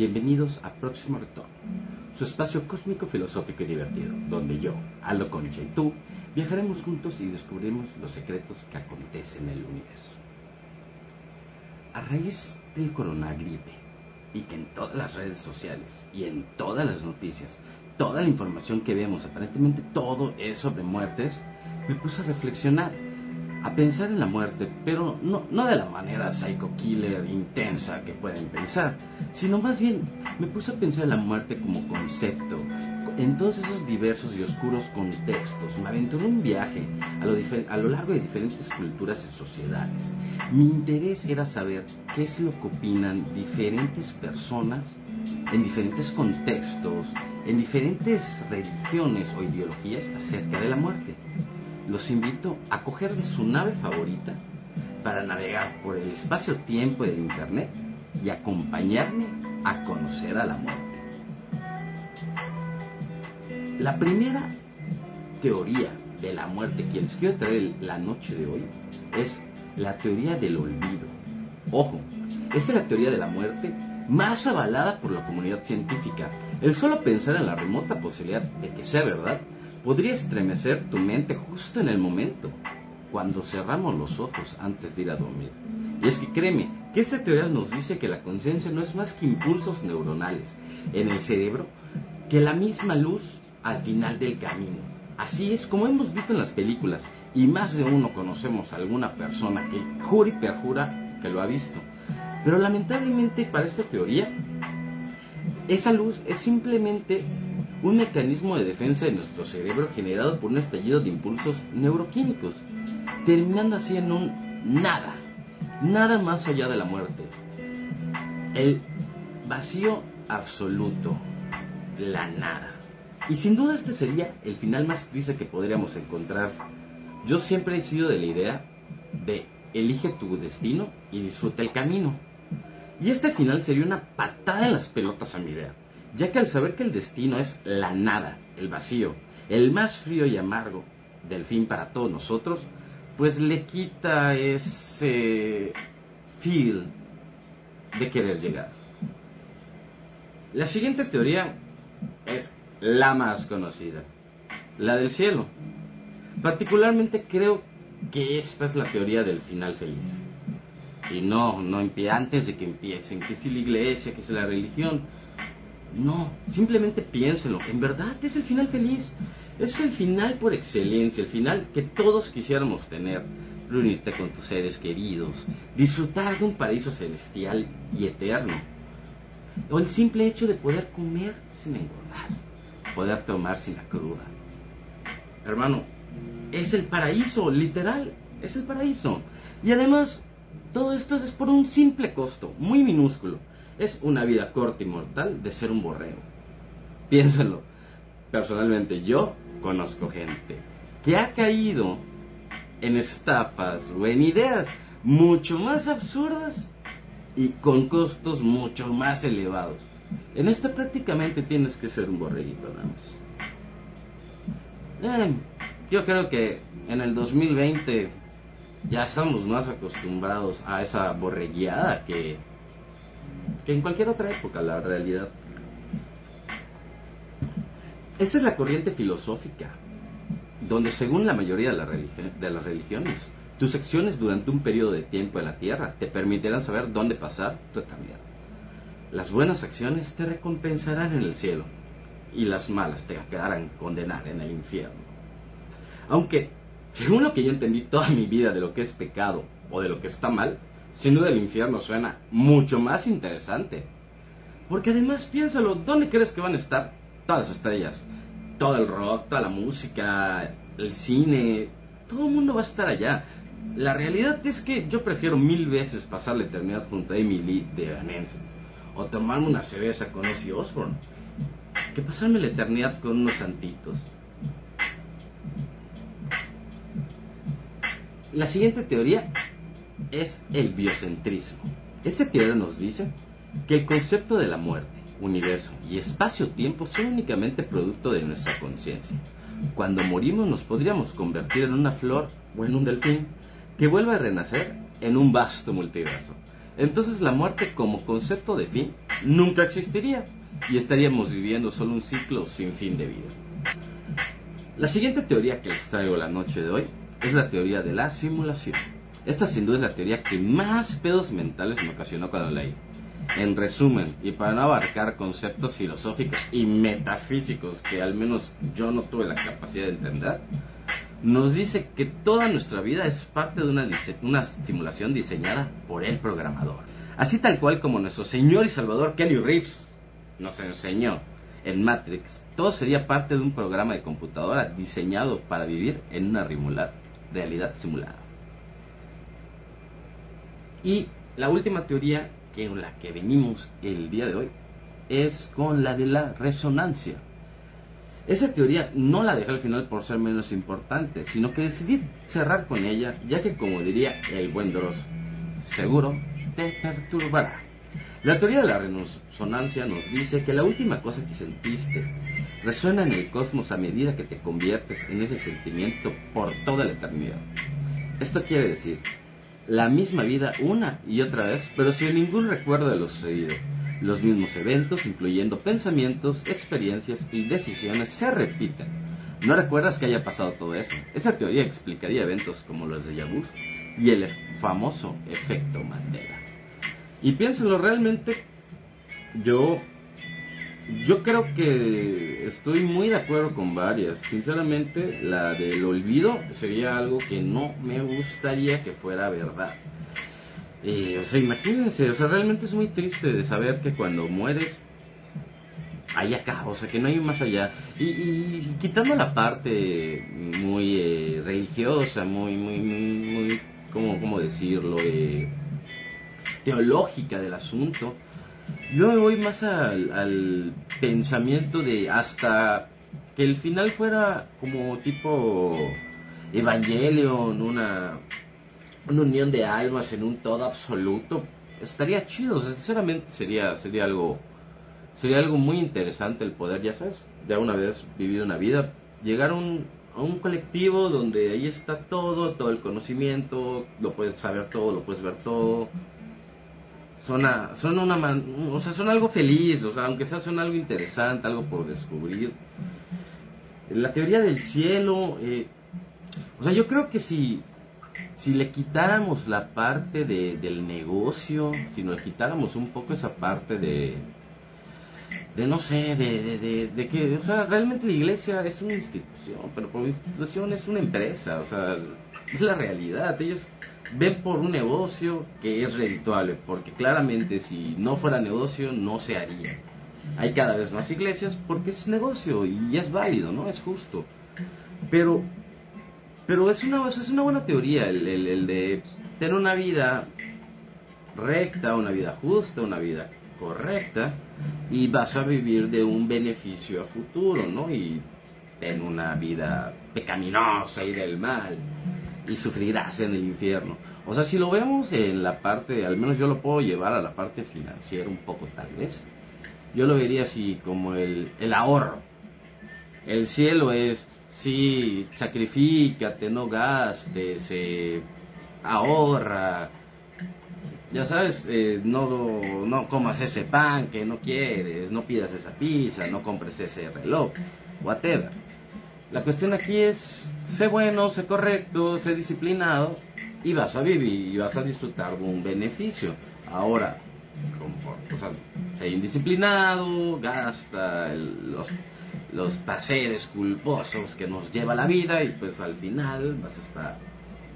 Bienvenidos a Próximo Retorno, su espacio cósmico, filosófico y divertido, donde yo, Aldo Concha y tú viajaremos juntos y descubriremos los secretos que acontecen en el universo. A raíz del coronagripe y que en todas las redes sociales y en todas las noticias, toda la información que vemos, aparentemente todo es sobre muertes, me puse a reflexionar a pensar en la muerte, pero no, no de la manera psycho killer intensa que pueden pensar, sino más bien me puse a pensar en la muerte como concepto, en todos esos diversos y oscuros contextos. Me aventuré un viaje a lo, a lo largo de diferentes culturas y sociedades. Mi interés era saber qué es lo que opinan diferentes personas en diferentes contextos, en diferentes religiones o ideologías acerca de la muerte los invito a coger de su nave favorita para navegar por el espacio-tiempo del Internet y acompañarme a conocer a la muerte. La primera teoría de la muerte que les quiero traer la noche de hoy es la teoría del olvido. Ojo, esta es la teoría de la muerte más avalada por la comunidad científica. El solo pensar en la remota posibilidad de que sea verdad podría estremecer tu mente justo en el momento, cuando cerramos los ojos antes de ir a dormir. Y es que créeme, que esta teoría nos dice que la conciencia no es más que impulsos neuronales en el cerebro que la misma luz al final del camino. Así es como hemos visto en las películas, y más de uno conocemos a alguna persona que jura y perjura que lo ha visto. Pero lamentablemente para esta teoría, esa luz es simplemente un mecanismo de defensa de nuestro cerebro generado por un estallido de impulsos neuroquímicos, terminando así en un nada, nada más allá de la muerte. El vacío absoluto, la nada. Y sin duda este sería el final más triste que podríamos encontrar. Yo siempre he sido de la idea de elige tu destino y disfruta el camino. Y este final sería una patada en las pelotas a mi idea ya que al saber que el destino es la nada, el vacío, el más frío y amargo del fin para todos nosotros, pues le quita ese feel de querer llegar. La siguiente teoría es la más conocida, la del cielo. Particularmente creo que esta es la teoría del final feliz. Y no, no antes de que empiecen, que si la iglesia, que si la religión, no, simplemente piénsenlo. En verdad es el final feliz. Es el final por excelencia, el final que todos quisiéramos tener. Reunirte con tus seres queridos, disfrutar de un paraíso celestial y eterno. O el simple hecho de poder comer sin engordar, poder tomar sin la cruda. Hermano, es el paraíso, literal, es el paraíso. Y además, todo esto es por un simple costo, muy minúsculo es una vida corta y mortal de ser un borrego. Piénsenlo. Personalmente yo conozco gente que ha caído en estafas o en ideas mucho más absurdas y con costos mucho más elevados. En esto prácticamente tienes que ser un borreguito más. Eh, yo creo que en el 2020 ya estamos más acostumbrados a esa borregueada que en cualquier otra época, la realidad. Esta es la corriente filosófica, donde según la mayoría de las religiones, tus acciones durante un periodo de tiempo en la tierra te permitirán saber dónde pasar tu eternidad. Las buenas acciones te recompensarán en el cielo y las malas te quedarán condenar en el infierno. Aunque, según lo que yo entendí toda mi vida de lo que es pecado o de lo que está mal, sin duda el infierno suena mucho más interesante. Porque además piénsalo, ¿dónde crees que van a estar todas las estrellas? Todo el rock, toda la música, el cine, todo el mundo va a estar allá. La realidad es que yo prefiero mil veces pasar la eternidad junto a Emily de Evanescence o tomarme una cerveza con Ozzy Osbourne que pasarme la eternidad con unos santitos. La siguiente teoría es el biocentrismo. Este teoría nos dice que el concepto de la muerte, universo y espacio-tiempo son únicamente producto de nuestra conciencia. Cuando morimos nos podríamos convertir en una flor o en un delfín que vuelva a renacer en un vasto multiverso. entonces la muerte como concepto de fin nunca existiría y estaríamos viviendo solo un ciclo sin fin de vida. La siguiente teoría que les traigo la noche de hoy es la teoría de la simulación. Esta sin duda es la teoría que más pedos mentales me ocasionó cuando leí. En resumen, y para no abarcar conceptos filosóficos y metafísicos que al menos yo no tuve la capacidad de entender, nos dice que toda nuestra vida es parte de una, una simulación diseñada por el programador. Así tal cual como nuestro Señor y Salvador Kenny Reeves nos enseñó en Matrix, todo sería parte de un programa de computadora diseñado para vivir en una realidad simulada. Y la última teoría con la que venimos el día de hoy es con la de la resonancia. Esa teoría no la dejé al final por ser menos importante, sino que decidí cerrar con ella, ya que como diría el buen Dross, seguro te perturbará. La teoría de la resonancia nos dice que la última cosa que sentiste resuena en el cosmos a medida que te conviertes en ese sentimiento por toda la eternidad. Esto quiere decir la misma vida una y otra vez, pero sin ningún recuerdo de lo sucedido. Los mismos eventos, incluyendo pensamientos, experiencias y decisiones, se repiten. No recuerdas que haya pasado todo eso. Esa teoría explicaría eventos como los de Yabur y el famoso efecto Mandela. Y piénsalo, realmente yo yo creo que estoy muy de acuerdo con varias. Sinceramente, la del olvido sería algo que no me gustaría que fuera verdad. Eh, o sea, imagínense, o sea, realmente es muy triste de saber que cuando mueres hay acá, o sea, que no hay más allá. Y, quitando la parte muy eh, religiosa, muy, muy, muy, muy, ¿cómo, cómo decirlo? Eh, teológica del asunto. Yo me voy más al, pensamiento de hasta que el final fuera como tipo Evangelion, una, una unión de almas en un todo absoluto. Estaría chido, sinceramente sería, sería algo sería algo muy interesante el poder, ya sabes, ya una vez vivido una vida, llegar a un, a un colectivo donde ahí está todo, todo el conocimiento, lo puedes saber todo, lo puedes ver todo, suena, suena una o sea, son algo feliz, o sea, aunque sea suena algo interesante, algo por descubrir. La teoría del cielo, eh, o sea, yo creo que si, si le quitáramos la parte de, del negocio, si nos quitáramos un poco esa parte de, de no sé, de, de, de, que, o sea, realmente la iglesia es una institución, pero por institución es una empresa, o sea, es la realidad, ellos ven por un negocio que es redituable, porque claramente si no fuera negocio no se haría. Hay cada vez más iglesias porque es negocio y es válido, ¿no? Es justo. Pero, pero es, una, es una buena teoría el, el de tener una vida recta, una vida justa, una vida correcta y vas a vivir de un beneficio a futuro, ¿no? Y en una vida pecaminosa y del mal y sufrirás en el infierno. O sea, si lo vemos en la parte, al menos yo lo puedo llevar a la parte financiera un poco tal vez. Yo lo vería así como el, el ahorro. El cielo es, sí, sacrifícate, no gastes, eh, ahorra. Ya sabes, eh, no, no comas ese pan que no quieres, no pidas esa pizza, no compres ese reloj, whatever. La cuestión aquí es, sé bueno, sé correcto, sé disciplinado y vas a vivir y vas a disfrutar de un beneficio. Ahora, o sea, sé indisciplinado, gasta los, los placeres culposos que nos lleva la vida y pues al final vas a estar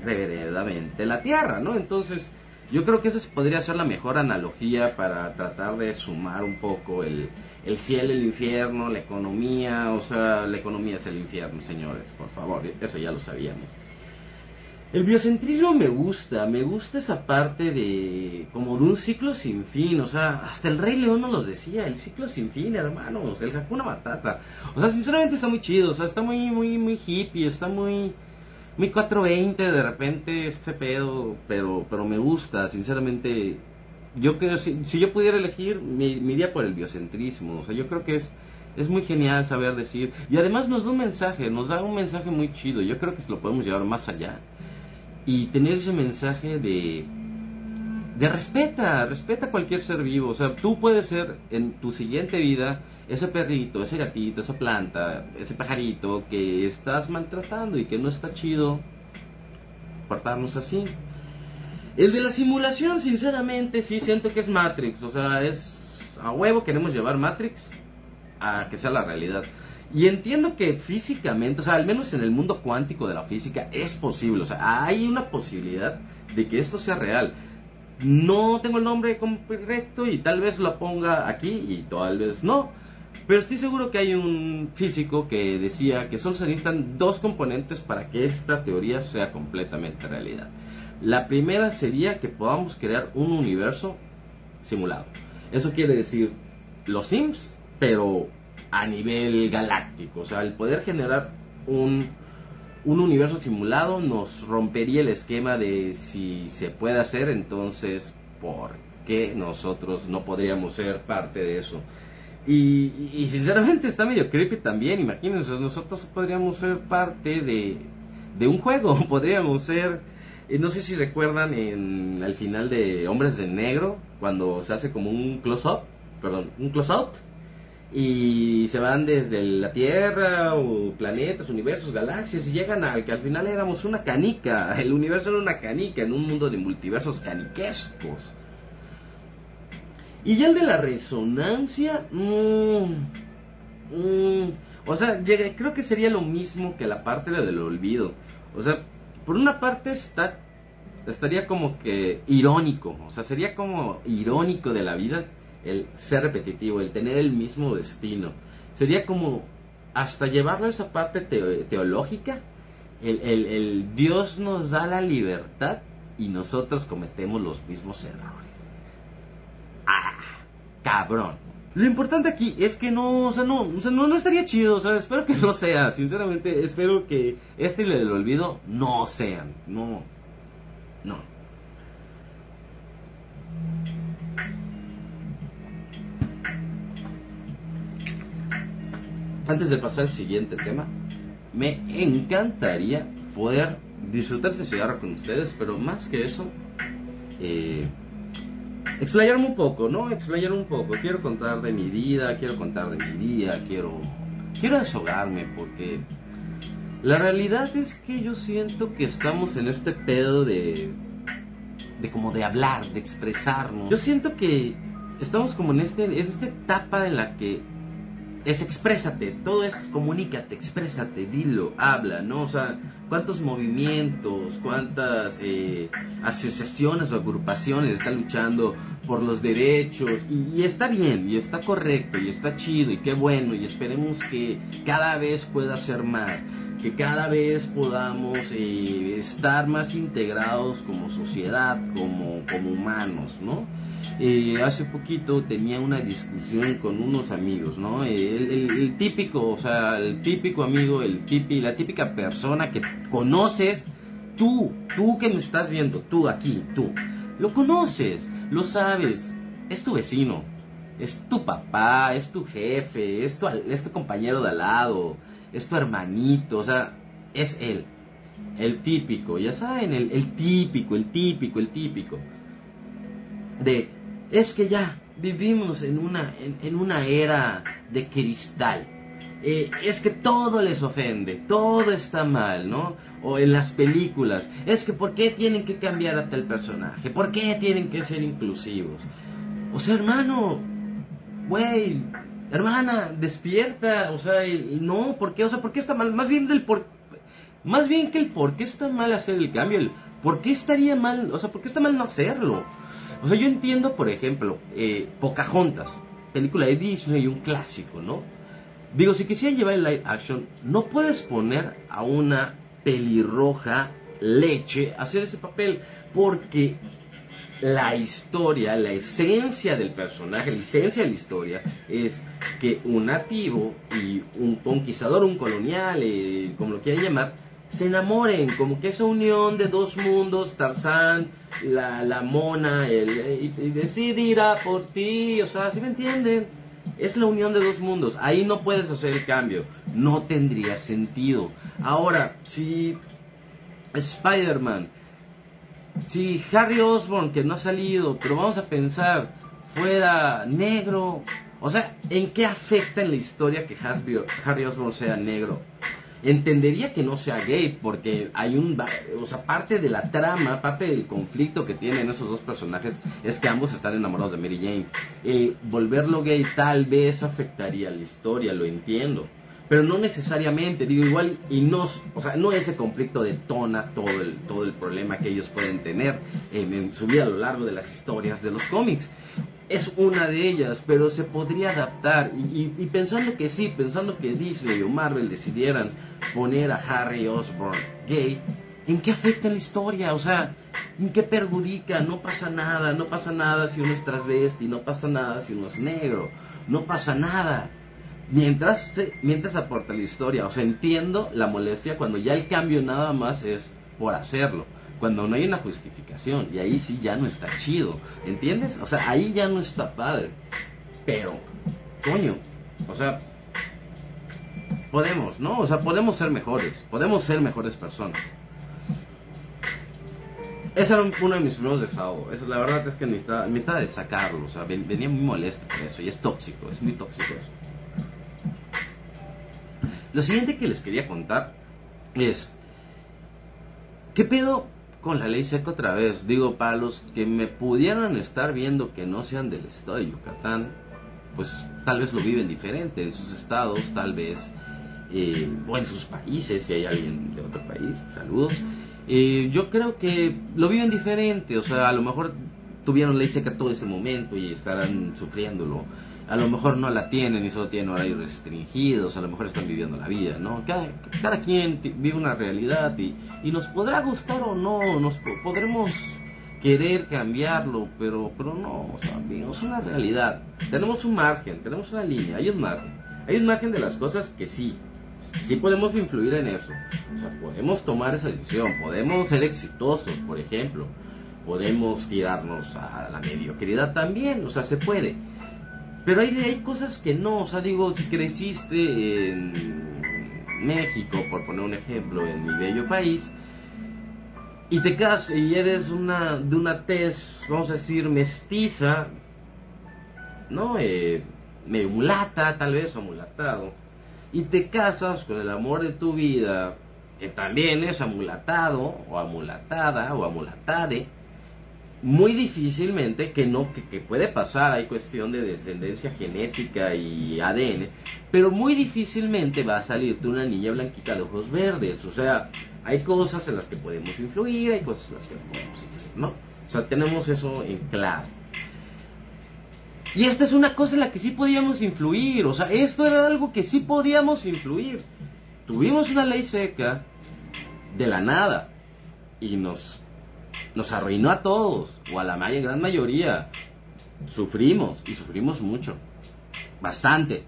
reveredamente en la tierra, ¿no? Entonces, yo creo que esa podría ser la mejor analogía para tratar de sumar un poco el, el cielo, el infierno, la economía, o sea, la economía es el infierno, señores, por favor, eso ya lo sabíamos. El biocentrismo me gusta, me gusta esa parte de como de un ciclo sin fin, o sea, hasta el Rey León nos los decía, el ciclo sin fin, hermanos, el Hakuna Matata. O sea, sinceramente está muy chido, o sea, está muy muy muy hippie, está muy muy 420 de repente este pedo, pero pero me gusta, sinceramente yo creo, si, si yo pudiera elegir, me, iría por el biocentrismo. O sea, yo creo que es, es muy genial saber decir. Y además nos da un mensaje, nos da un mensaje muy chido. Yo creo que lo podemos llevar más allá. Y tener ese mensaje de, de respeta, respeta a cualquier ser vivo. O sea, tú puedes ser en tu siguiente vida ese perrito, ese gatito, esa planta, ese pajarito que estás maltratando y que no está chido portarnos así. El de la simulación, sinceramente, sí siento que es Matrix. O sea, es a huevo queremos llevar Matrix a que sea la realidad. Y entiendo que físicamente, o sea, al menos en el mundo cuántico de la física, es posible. O sea, hay una posibilidad de que esto sea real. No tengo el nombre correcto y tal vez lo ponga aquí y tal vez no. Pero estoy seguro que hay un físico que decía que solo se necesitan dos componentes para que esta teoría sea completamente realidad. La primera sería que podamos crear un universo simulado. Eso quiere decir los Sims, pero a nivel galáctico. O sea, el poder generar un, un universo simulado nos rompería el esquema de si se puede hacer, entonces, ¿por qué nosotros no podríamos ser parte de eso? Y, sinceramente está medio creepy también. Imagínense, nosotros podríamos ser parte de, de un juego. Podríamos ser. No sé si recuerdan en al final de Hombres de Negro, cuando se hace como un close-up, perdón, un close-out. Y se van desde la Tierra, o planetas, universos, galaxias, y llegan al que al final éramos una canica. El universo era una canica en un mundo de multiversos caniquescos. Y ya el de la resonancia, mm, mm, o sea, llega, creo que sería lo mismo que la parte del olvido. O sea, por una parte estaría como que irónico, o sea, sería como irónico de la vida el ser repetitivo, el tener el mismo destino. Sería como hasta llevarlo a esa parte teo- teológica, el- el Dios nos da la libertad y nosotros cometemos los mismos errores. ¡Ah! ¡Cabrón! Lo importante aquí es que no, o sea, no, o sea, no, no estaría chido, o sea, espero que no sea, sinceramente, espero que este y el olvido no sean, no, no. Antes de pasar al siguiente tema, me encantaría poder disfrutar ese cigarro con ustedes, pero más que eso, eh, explayarme un poco, ¿no? Explayarme un poco. Quiero contar de mi vida, quiero contar de mi día, quiero, quiero deshogarme porque la realidad es que yo siento que estamos en este pedo de, de como de hablar, de expresarnos. Yo siento que estamos como en este, en esta etapa en la que es exprésate, todo es comunícate, exprésate, dilo, habla, ¿no? O sea, cuántos movimientos, cuántas eh, asociaciones o agrupaciones están luchando por los derechos y, está bien, y está correcto, y está chido, y qué bueno, y esperemos que cada vez pueda ser más, que cada vez podamos eh, estar más integrados como sociedad, como, como humanos, ¿no? Eh, hace poquito tenía una discusión con unos amigos, ¿no? El típico, o sea, el típico amigo, el tipi, la típica persona que conoces, tú, tú que me estás viendo, tú aquí, tú, lo conoces, lo sabes, es tu vecino, es tu papá, es tu jefe, es tu, compañero de al lado, es tu hermanito, o sea, es él, el típico, ya saben, el, el típico, el típico, el típico de es que ya vivimos en una, en una era de cristal. Eh, es que todo les ofende, todo está mal, ¿no? O en las películas, es que ¿por qué tienen que cambiar a tal personaje? ¿Por qué tienen que ser inclusivos? O sea, hermano, güey, hermana, despierta, o sea, y, no, ¿por qué? O sea, ¿por qué está mal? Más bien del por más bien que el por qué está mal hacer el cambio, el por qué estaría mal, o sea, por qué está mal no hacerlo. O sea, yo entiendo, por ejemplo, eh, Pocahontas, película de Disney, un clásico, ¿no? Digo, si quisiera llevar el live action, no puedes poner a una pelirroja leche a hacer ese papel, porque la historia, la esencia del personaje, la esencia de la historia es que un nativo y un conquistador, un colonial, eh, como lo quieran llamar, se enamoren, como que esa unión de dos mundos, Tarzán, la, la mona, el, y, y decidirá por ti, o sea, ¿sí me entienden? Es la unión de dos mundos, ahí no puedes hacer el cambio, no tendría sentido. Ahora, si Spider-Man si Harry Osborn, que no ha salido, pero vamos a pensar, fuera negro, o sea, ¿en qué afecta en la historia que Harry Osborn sea negro? Entendería que no sea gay porque hay un o sea parte de la trama parte del conflicto que tienen esos dos personajes es que ambos están enamorados de Mary Jane. Eh, volverlo gay tal vez afectaría la historia lo entiendo pero no necesariamente digo igual y no o sea no ese conflicto detona todo el todo el problema que ellos pueden tener en su vida a lo largo de las historias de los cómics es una de ellas, pero se podría adaptar. Y, pensando que sí, pensando que Disney o Marvel decidieran poner a Harry Osborn gay, ¿en qué afecta la historia? O sea, ¿en qué perjudica? No pasa nada, no pasa nada si uno es transvesti, no pasa nada si uno es negro, no pasa nada. Mientras, mientras aporta la historia, o sea, entiendo la molestia cuando ya el cambio nada más es por hacerlo cuando no hay una justificación y ahí sí ya no está chido, ¿entiendes? O sea, ahí ya no está padre. Pero, coño, o sea, podemos, ¿no? O sea, podemos ser mejores, podemos ser mejores personas. Ese era uno de mis primeros desahogos. Eso, la verdad es que necesitaba, necesitaba de sacarlo. O sea, venía muy molesto por eso. Y es tóxico, es muy tóxico eso. Lo siguiente que les quería contar es... ¿Qué pedo con la ley seca otra vez. Digo, para los que me pudieran estar viendo que no sean del estado de Yucatán, pues tal vez lo viven diferente en sus estados, tal vez, eh, o en sus países, si hay alguien de otro país, saludos. Eh, yo creo que lo viven diferente, o sea, a lo mejor tuvieron ley seca todo ese momento y estarán sufriéndolo a lo mejor no la tienen y solo tienen horarios restringidos, a lo mejor están viviendo la vida, ¿no? Cada, cada quien vive una realidad y, y, nos podrá gustar o no, nos podremos querer cambiarlo, pero, pero no, o sea, es una realidad. Tenemos un margen, tenemos una línea, hay un margen. Hay un margen de las cosas que sí, sí podemos influir en eso. O sea, podemos tomar esa decisión, podemos ser exitosos, por ejemplo. Podemos tirarnos a la mediocridad también, o sea, se puede pero hay, hay cosas que no, o sea, digo, si creciste en México, por poner un ejemplo, en mi bello país, y te casas y eres una de una tez, vamos a decir, mestiza, ¿no? Eh, mulata, tal vez, o mulatado, y te casas con el amor de tu vida, que también es amulatado, o amulatada, o amulatade, muy difícilmente, que no, que, puede pasar, hay cuestión de descendencia genética y ADN, pero muy difícilmente va a salirte una niña blanquita de ojos verdes. O sea, hay cosas en las que podemos influir, hay cosas en las que no podemos influir, ¿no? O sea, tenemos eso en claro. Y esta es una cosa en la que sí podíamos influir, o sea, esto era algo que sí podíamos influir. Tuvimos una ley seca de la nada y nos nos arruinó a todos, o a la gran mayoría. Sufrimos, y sufrimos mucho. Bastante.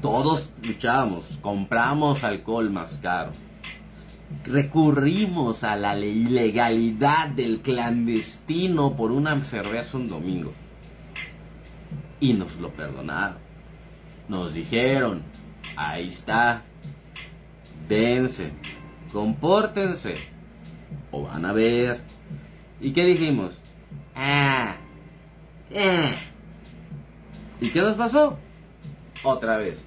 Todos luchábamos, compramos alcohol más caro. Recurrimos a la ilegalidad del clandestino por una cerveza un domingo. Y nos lo perdonaron. Nos dijeron, ahí está, dense, compórtense o van a ver. ¿Y qué dijimos? Ah, eh. ¿Y qué nos pasó? Otra vez.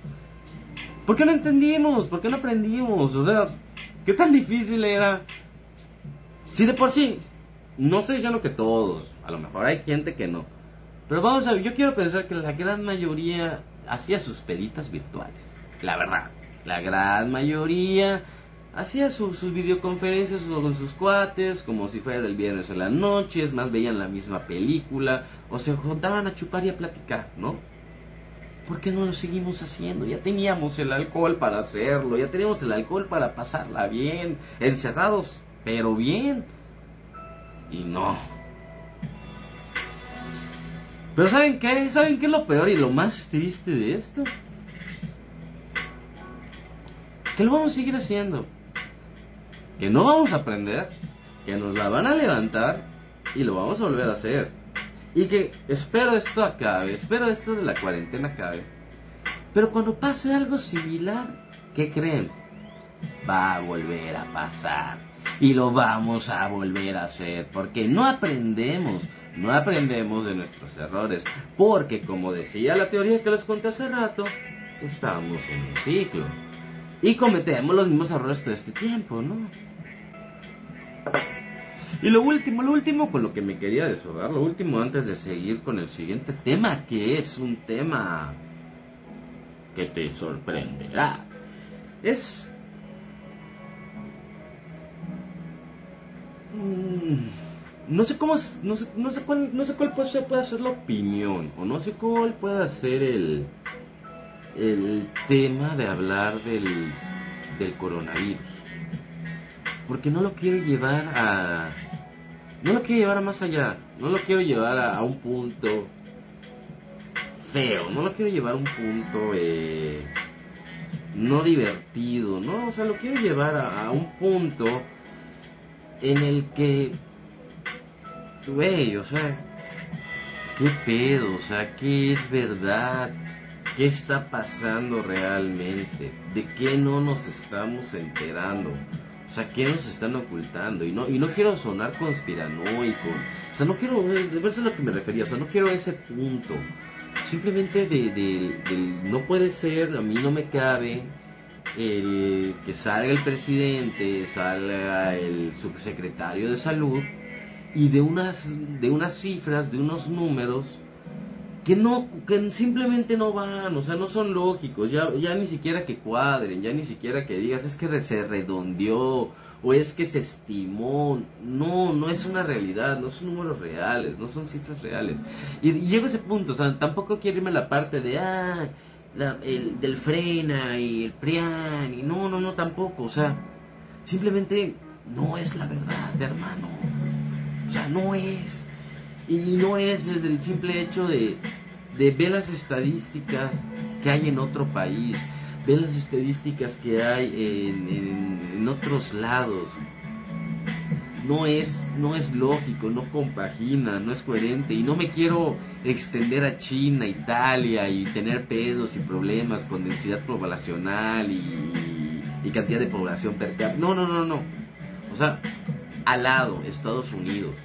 ¿Por qué no entendimos? ¿Por qué no aprendimos? O sea, ¿qué tan difícil era? Si de por sí, no estoy diciendo que todos, a lo mejor hay gente que no. Pero vamos a ver, yo quiero pensar que la gran mayoría hacía sus peditas virtuales. La verdad, la gran mayoría hacía sus videoconferencias con sus cuates, como si fuera el viernes en la noche, es más, veían la misma película, o se juntaban a chupar y a platicar, ¿no? ¿Por qué no lo seguimos haciendo? Ya teníamos el alcohol para hacerlo, ya teníamos el alcohol para pasarla bien, encerrados, pero bien. Y no. Pero ¿saben qué? ¿Saben qué es lo peor y lo más triste de esto? Que lo vamos a seguir haciendo que no vamos a aprender, que nos la van a levantar y lo vamos a volver a hacer. Y que espero esto acabe, espero esto de la cuarentena acabe. Pero cuando pase algo similar, ¿qué creen? Va a volver a pasar. Y lo vamos a volver a hacer porque no aprendemos, no aprendemos de nuestros errores. Porque como decía la teoría que les conté hace rato, estamos en un ciclo. Y cometemos los mismos errores todo este tiempo, ¿no? Y lo último, lo último con lo que me quería deshogar, lo último antes de seguir con el siguiente tema, que es un tema que te sorprenderá, es... Mm, no sé cómo, no sé, no sé cuál, no sé cuál puede, puede ser la opinión, o no sé cuál puede ser el, el tema de hablar del, del coronavirus. Porque no lo quiero llevar a... No lo quiero llevar a más allá. No lo quiero llevar a, un punto feo. No lo quiero llevar a un punto eh, no divertido. No, o sea, lo quiero llevar a, un punto en el que... Güey, o sea... ¿Qué pedo? O sea, ¿qué es verdad? ¿Qué está pasando realmente? ¿De qué no nos estamos enterando? O sea, ¿qué nos están ocultando? Y no, y no quiero sonar conspiranoico. O sea, no quiero, eso es lo que me refería. O sea, no quiero ese punto. Simplemente de, no puede ser, a mí no me cabe el que salga el presidente, salga el subsecretario de salud y de unas, de unas cifras, de unos números que no que simplemente no van, o sea, no son lógicos, ya ya ni siquiera que cuadren, ya ni siquiera que digas es que se redondeó o es que se estimó, no, no es una realidad, no son números reales, no son cifras reales. Y, llego a ese punto, o sea, tampoco quiero irme a la parte de ah, el del frena y el prian y no, no, no tampoco, o sea, simplemente no es la verdad, hermano. O sea, no es. Y no es desde el simple hecho de, de ver las estadísticas que hay en otro país, ver las estadísticas que hay en, otros lados. No es, no es lógico, no compagina, no es coherente. Y no me quiero extender a China, Italia y tener pedos y problemas con densidad poblacional y, y cantidad de población per cápita. No, no, no, no. O sea, al lado, Estados Unidos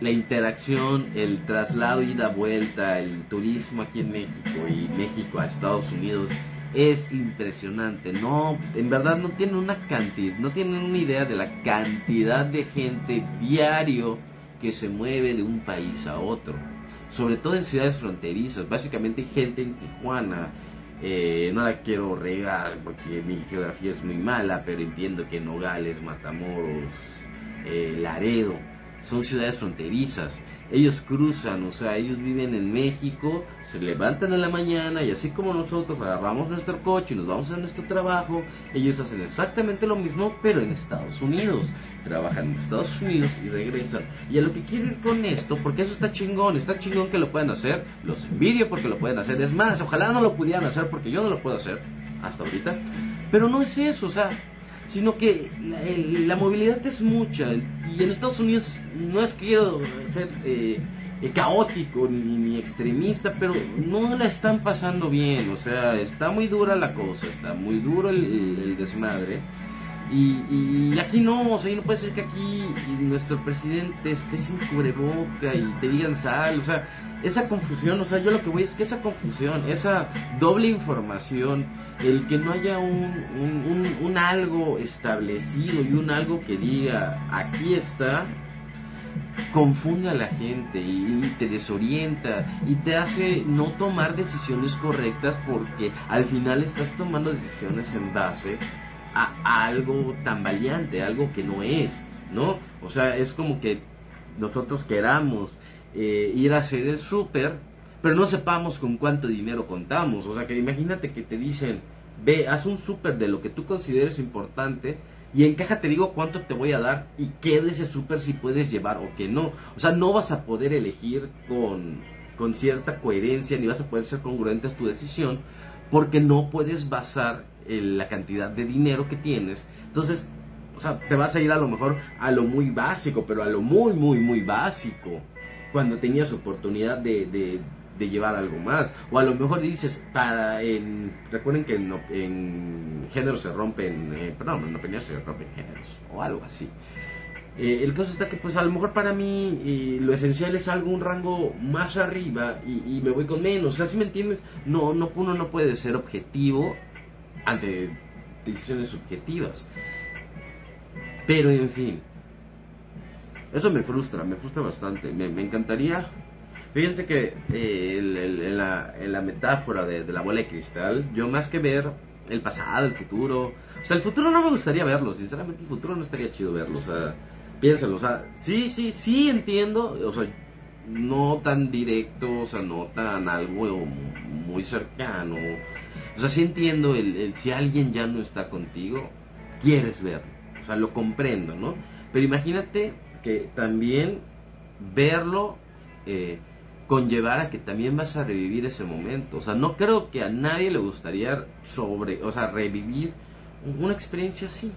la interacción, el traslado ida-vuelta, el turismo aquí en México y México a Estados Unidos es impresionante. No, en verdad no tienen una cantidad, no tienen una idea de la cantidad de gente diario que se mueve de un país a otro. Sobre todo en ciudades fronterizas. Básicamente gente en Tijuana. Eh, no la quiero regar porque mi geografía es muy mala, pero entiendo que Nogales, Matamoros, eh, Laredo son ciudades fronterizas. Ellos cruzan, o sea, ellos viven en México, se levantan en la mañana y así como nosotros agarramos nuestro coche y nos vamos a nuestro trabajo, ellos hacen exactamente lo mismo, pero en Estados Unidos. Trabajan en Estados Unidos y regresan. Y a lo que quiero ir con esto, porque eso está chingón, está chingón que lo puedan hacer, los envidio porque lo pueden hacer. Es más, ojalá no lo pudieran hacer porque yo no lo puedo hacer hasta ahorita. Pero no es eso, o sea, sino que la, movilidad es mucha. Y en Estados Unidos no es que quiero ser eh, eh, caótico ni, extremista, pero no la están pasando bien, o sea, está muy dura la cosa, está muy duro el desmadre y, aquí no, o sea, no puede ser que aquí nuestro presidente esté sin cubreboca y te digan sal, o sea, esa confusión, o sea, yo lo que voy es que esa confusión, esa doble información, el que no haya un, un, algo establecido y un algo que diga, aquí está, confunde a la gente y, te desorienta y te hace no tomar decisiones correctas porque al final estás tomando decisiones en base a, algo tan valiente, algo que no es, ¿no? O sea, es como que nosotros queramos eh, ir a hacer el súper, pero no sepamos con cuánto dinero contamos. O sea, que imagínate que te dicen, ve, haz un súper de lo que tú consideres importante y en caja te digo cuánto te voy a dar y qué de ese súper si puedes llevar o que no. O sea, no vas a poder elegir con, con cierta coherencia ni vas a poder ser congruente a tu decisión porque no puedes basar la cantidad de dinero que tienes. Entonces, o sea, te vas a ir a lo mejor a lo muy básico, pero a lo muy, muy, muy básico. Cuando tenías oportunidad de, llevar algo más. O a lo mejor dices, para en, recuerden que en, en género se rompen, eh, perdón, en opinión se rompen géneros, o algo así. Eh, el caso está que pues a lo mejor para mí eh, lo esencial es algo, un rango más arriba y, me voy con menos. O me entiendes, no, no, uno no puede ser objetivo ante decisiones subjetivas. Pero en fin, eso me frustra, me frustra bastante. Me, encantaría. Fíjense que eh, en, la, metáfora de, de, la bola de cristal, yo más que ver el pasado, el futuro. O sea, el futuro no me gustaría verlo, sinceramente, el futuro no estaría chido verlo. O sea, piénsalo, o sea, sí, sí, sí entiendo, o sea, no tan directo, o sea, no tan algo muy cercano. O sea, sí entiendo el, si alguien ya no está contigo, quieres verlo. O sea, lo comprendo, ¿no? Pero imagínate que también verlo eh, que también vas a revivir ese momento. O sea, no creo que a nadie le gustaría sobre, o sea, revivir una experiencia así.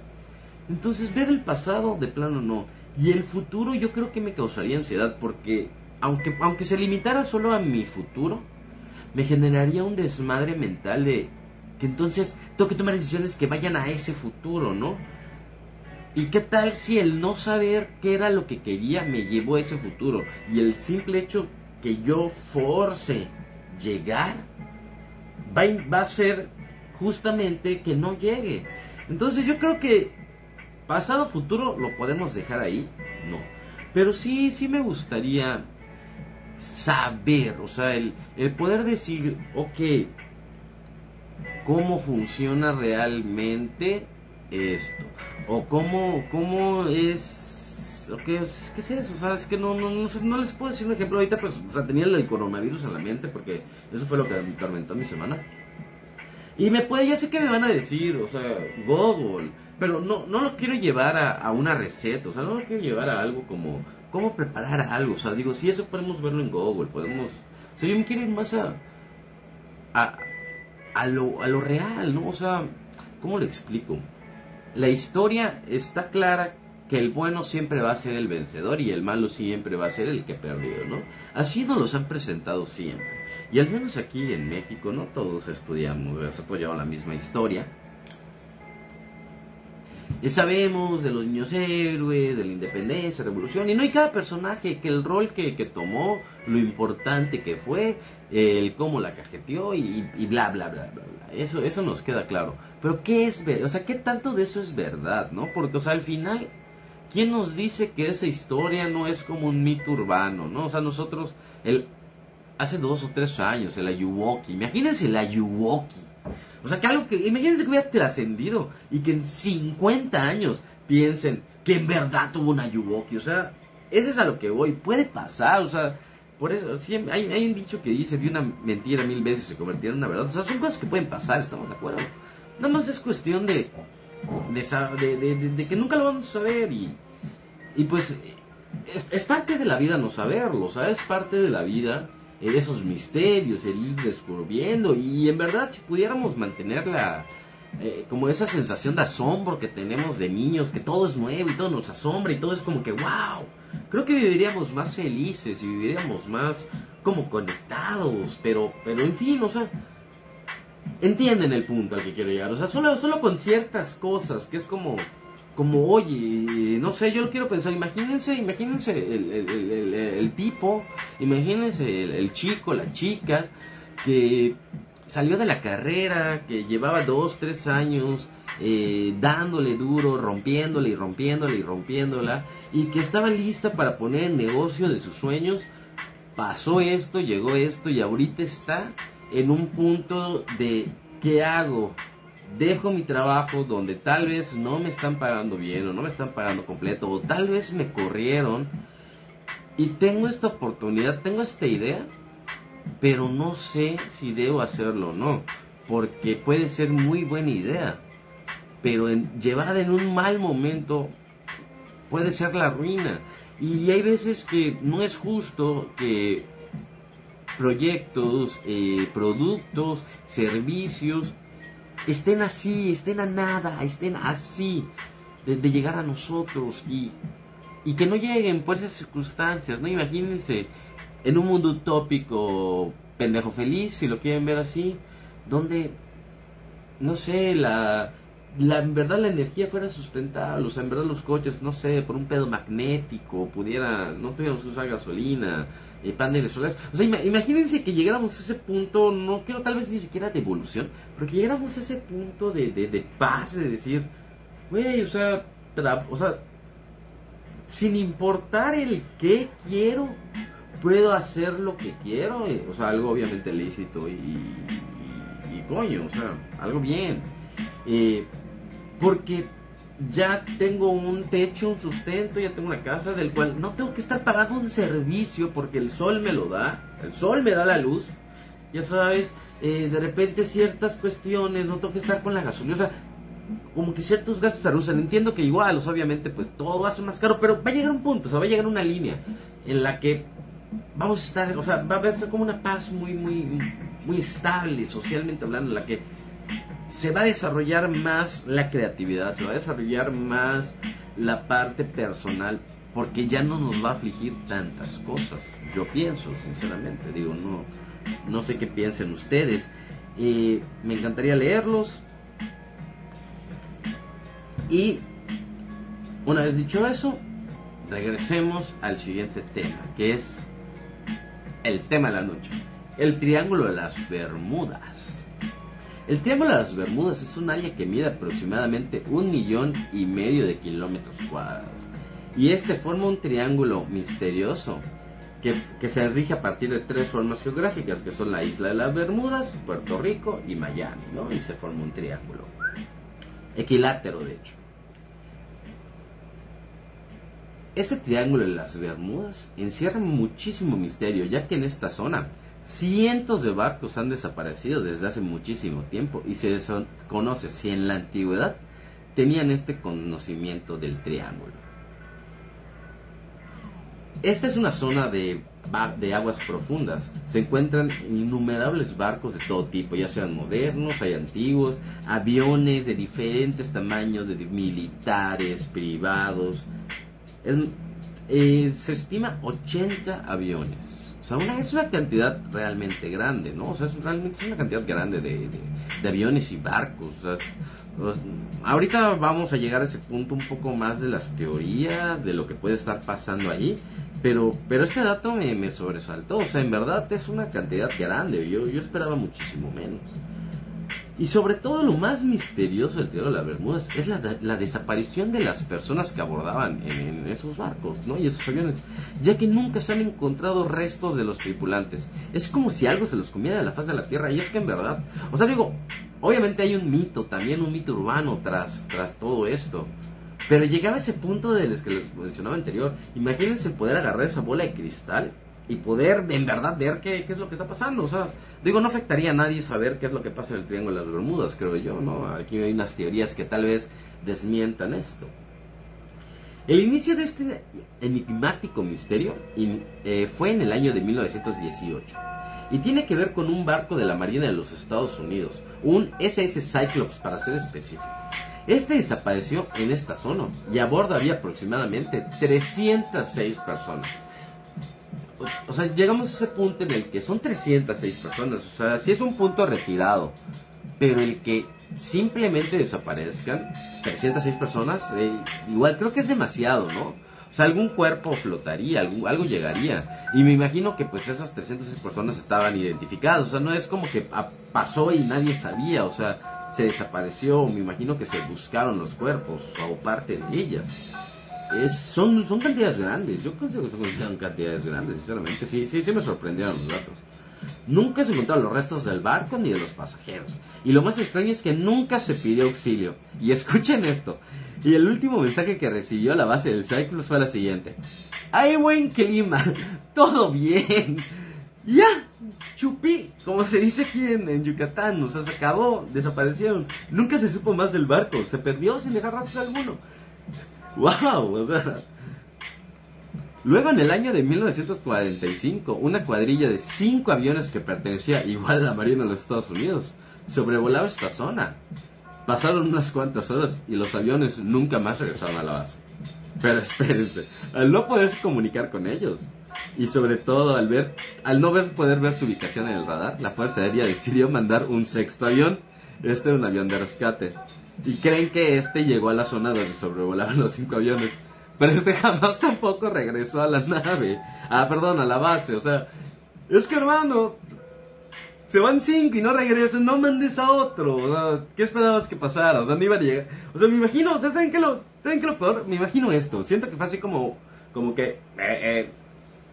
Entonces, ver el pasado de plano no. Y el futuro yo creo que me causaría ansiedad porque aunque, aunque se limitara solo a mi futuro, me generaría un desmadre mental de que entonces tengo que tomar decisiones que vayan a ese futuro, ¿no? ¿Y qué tal si el no saber qué era lo que quería me llevó a ese futuro? Y el simple hecho que yo force llegar va, a ser justamente que no llegue. Entonces yo creo que pasado futuro lo podemos dejar ahí, no. Pero sí, sí me gustaría saber, o sea, el, el poder decir, ok, cómo funciona realmente esto. O cómo, cómo es... Qué, es, ¿Qué es eso? O sea, es que no, no, no, no, les puedo decir un ejemplo. Ahorita pues, o sea, tenía el coronavirus en la mente porque eso fue lo que me atormentó mi semana. Y me puede, ya sé que me van a decir, o sea, Google, pero no, no lo quiero llevar a, a, una receta, o sea, no lo quiero llevar a algo como cómo preparar algo, o sea, digo, si eso podemos verlo en Google, podemos, o sea, yo me quiero ir más a, a, a, lo, a lo real, ¿no? O sea, ¿cómo le explico? La historia está clara que el bueno siempre va a ser el vencedor y el malo siempre va a ser el que perdió, ¿no? Así nos los han presentado siempre. Y al menos aquí en México no todos estudiamos, o sea, todos llevan la misma historia. Sabemos de los niños héroes, de la independencia, revolución, y no hay cada personaje que el rol que, que tomó, lo importante que fue, el cómo la cajeteó y, y, bla, bla, bla, bla, bla. Eso, eso nos queda claro. Pero ¿qué es verdad? O sea, ¿qué tanto de eso es verdad, no? Porque, o sea, al final ¿quién nos dice que esa historia no es como un mito urbano, no? O sea, nosotros, el, hace dos o tres años, el Ayuwoki, imagínense el Ayuwoki. O sea, que algo que, imagínense que hubiera trascendido y que en 50 años piensen que en verdad tuvo un Ayuwoki. O sea, ese es a lo que voy, puede pasar, o sea, por eso, hay, hay un dicho que dice, de una mentira mil veces se convertirá en una verdad. O sea, son cosas que pueden pasar, estamos de acuerdo. Nada más es cuestión de de, que nunca lo vamos a saber y, y pues es, parte de la vida no saberlo, es parte de la vida esos misterios, el ir descubriendo y en verdad si pudiéramos mantener la, eh, como esa sensación de asombro que tenemos de niños, que todo es nuevo y todo nos asombra y todo es como que wow, creo que viviríamos más felices y viviríamos más como conectados, pero, pero en fin, o sea, entienden el punto al que quiero llegar. O sea, solo, solo con ciertas cosas, que es como, como, oye, no sé, yo lo quiero pensar, imagínense, imagínense el, el, el, tipo, imagínense el, chico, la chica, que salió de la carrera, que llevaba dos, tres años eh, dándole duro, rompiéndole y rompiéndole y rompiéndola, y que estaba lista para poner el negocio de sus sueños. Pasó esto, llegó esto y ahorita está en un punto de ¿qué hago? Dejo mi trabajo donde tal vez no me están pagando bien o no me están pagando completo o tal vez me corrieron y tengo esta oportunidad, tengo esta idea, pero no sé si debo hacerlo o no, porque puede ser muy buena idea, pero llevada en un mal momento puede ser la ruina. Y hay veces que no es justo que proyectos, eh, productos, servicios, estén así, estén a nada, estén así de, llegar a nosotros y, y, que no lleguen por esas circunstancias, ¿no? Imagínense en un mundo utópico pendejo feliz, si lo quieren ver así, donde, no sé, la, la, en verdad la energía fuera sustentable, o sea, en verdad los coches, no sé, por un pedo magnético, pudiera, no tuviéramos que usar gasolina, eh, paneles solares. O sea, imagínense que llegáramos a ese punto, no quiero tal vez ni siquiera de evolución, pero que llegáramos a ese punto de, de, de paz, de decir, güey, o sea, o sea, sin importar el qué quiero, puedo hacer lo que quiero, eh, o sea, algo obviamente lícito y, y, coño, o sea, algo bien. Eh, porque ya tengo un techo, un sustento, ya tengo una casa del cual no tengo que estar pagando un servicio porque el sol me lo da, el sol me da la luz, ya sabes, eh, de repente ciertas cuestiones, no tengo que estar con la gasolina, o sea, como que ciertos gastos se reducen, entiendo que igual, obviamente, pues todo ser más caro, pero va a llegar un punto, o sea, va a llegar una línea en la que vamos a estar, o sea, va a ser como una paz muy, muy, muy estable, socialmente hablando, en la que se va a desarrollar más la creatividad, se va a desarrollar más la parte personal, porque ya no nos va a afligir tantas cosas. Yo pienso, sinceramente, digo, no, no sé qué piensen ustedes. y me encantaría leerlos. Y una vez dicho eso, regresemos al siguiente tema, que es el tema de la noche. El Triángulo de las Bermudas. El Triángulo de las Bermudas es un área que mide aproximadamente un millón y medio de kilómetros cuadrados. Y este forma un triángulo misterioso que, se rige a partir de tres formas geográficas, que son la isla de las Bermudas, Puerto Rico y Miami, ¿no? Y se forma un triángulo. Equilátero, de hecho. Este triángulo de las Bermudas encierra muchísimo misterio, ya que en esta zona Cientos de barcos han desaparecido desde hace muchísimo tiempo y se desconoce si en la antigüedad tenían este conocimiento del triángulo. Esta es una zona de, de, aguas profundas. Se encuentran innumerables barcos de todo tipo, ya sean modernos, hay antiguos, aviones de diferentes tamaños, de militares, privados. Eh, se estima 80 aviones es una cantidad realmente grande, ¿no? O sea, es realmente es una cantidad grande de, aviones y barcos. ahorita vamos a llegar a ese punto un poco más de las teorías, de lo que puede estar pasando allí. Pero, pero este dato me, me sobresaltó. O sea, en verdad es una cantidad grande. Yo, yo esperaba muchísimo menos. Y sobre todo lo más misterioso del Triángulo de las Bermudas es la, la, desaparición de las personas que abordaban en, esos barcos, ¿no? Y esos aviones, ya que nunca se han encontrado restos de los tripulantes. Es como si algo se los comiera de la faz de la Tierra, y es que en verdad, o sea, digo, obviamente hay un mito, también un mito urbano tras, tras todo esto. Pero llegaba ese punto del que les mencionaba anterior. Imagínense poder agarrar esa bola de cristal y poder en verdad ver qué, qué, es lo que está pasando. O sea, digo, no afectaría a nadie saber qué es lo que pasa en el Triángulo de las Bermudas, creo yo, ¿no? Aquí hay unas teorías que tal vez desmientan esto. El inicio de este enigmático misterio eh, fue en el año de 1918 y tiene que ver con un barco de la Marina de los Estados Unidos, un SS Cyclops para ser específico. Este desapareció en esta zona y a bordo había aproximadamente 306 personas o sea, llegamos a ese punto en el que son 306 personas, o sea, sí es un punto retirado, pero el que simplemente desaparezcan 306 personas, eh, igual creo que es demasiado, ¿no? O sea, algún cuerpo flotaría, algo, algo llegaría. Y me imagino que pues esas 306 personas estaban identificadas. O sea, no es como que pasó y nadie sabía. O sea, se desapareció. Me imagino que se buscaron los cuerpos o parte de ellas son, son cantidades grandes. Yo considero que son cantidades grandes, sinceramente. Sí, sí, sí me sorprendieron los datos. Nunca se encontraron los restos del barco ni de los pasajeros. Y lo más extraño es que nunca se pidió auxilio. Y escuchen esto. Y el último mensaje que recibió la base del Cyclops fue la siguiente. Hay buen clima. Todo bien. Ya. Chupí. Como se dice aquí en, Yucatán. O sea, se acabó. Desaparecieron. Nunca se supo más del barco. Se perdió sin dejar rastro alguno. ¡Wow! O sea. Luego, en el año de 1945, una cuadrilla de cinco aviones que pertenecía igual a la Marina de los Estados Unidos sobrevolaba esta zona. Pasaron unas cuantas horas y los aviones nunca más regresaron a la base. Pero espérense, al no poderse comunicar con ellos, Y sobre todo al ver, al no ver, poder ver su ubicación en el radar, la Fuerza Aérea decidió mandar un sexto avión. Este era un avión de rescate. Y creen que este llegó a la zona donde sobrevolaban los cinco aviones. Pero este jamás tampoco regresó a la nave. Ah, perdón, a la base. O sea, es que hermano, se van cinco y no regresan, no mandes a otro. O sea, ¿qué esperabas que pasara? O sea, no iba a llegar. O sea, me imagino, ¿saben qué lo, ¿saben qué lo peor? Me imagino esto. Siento que fue así como, como que, eh, eh,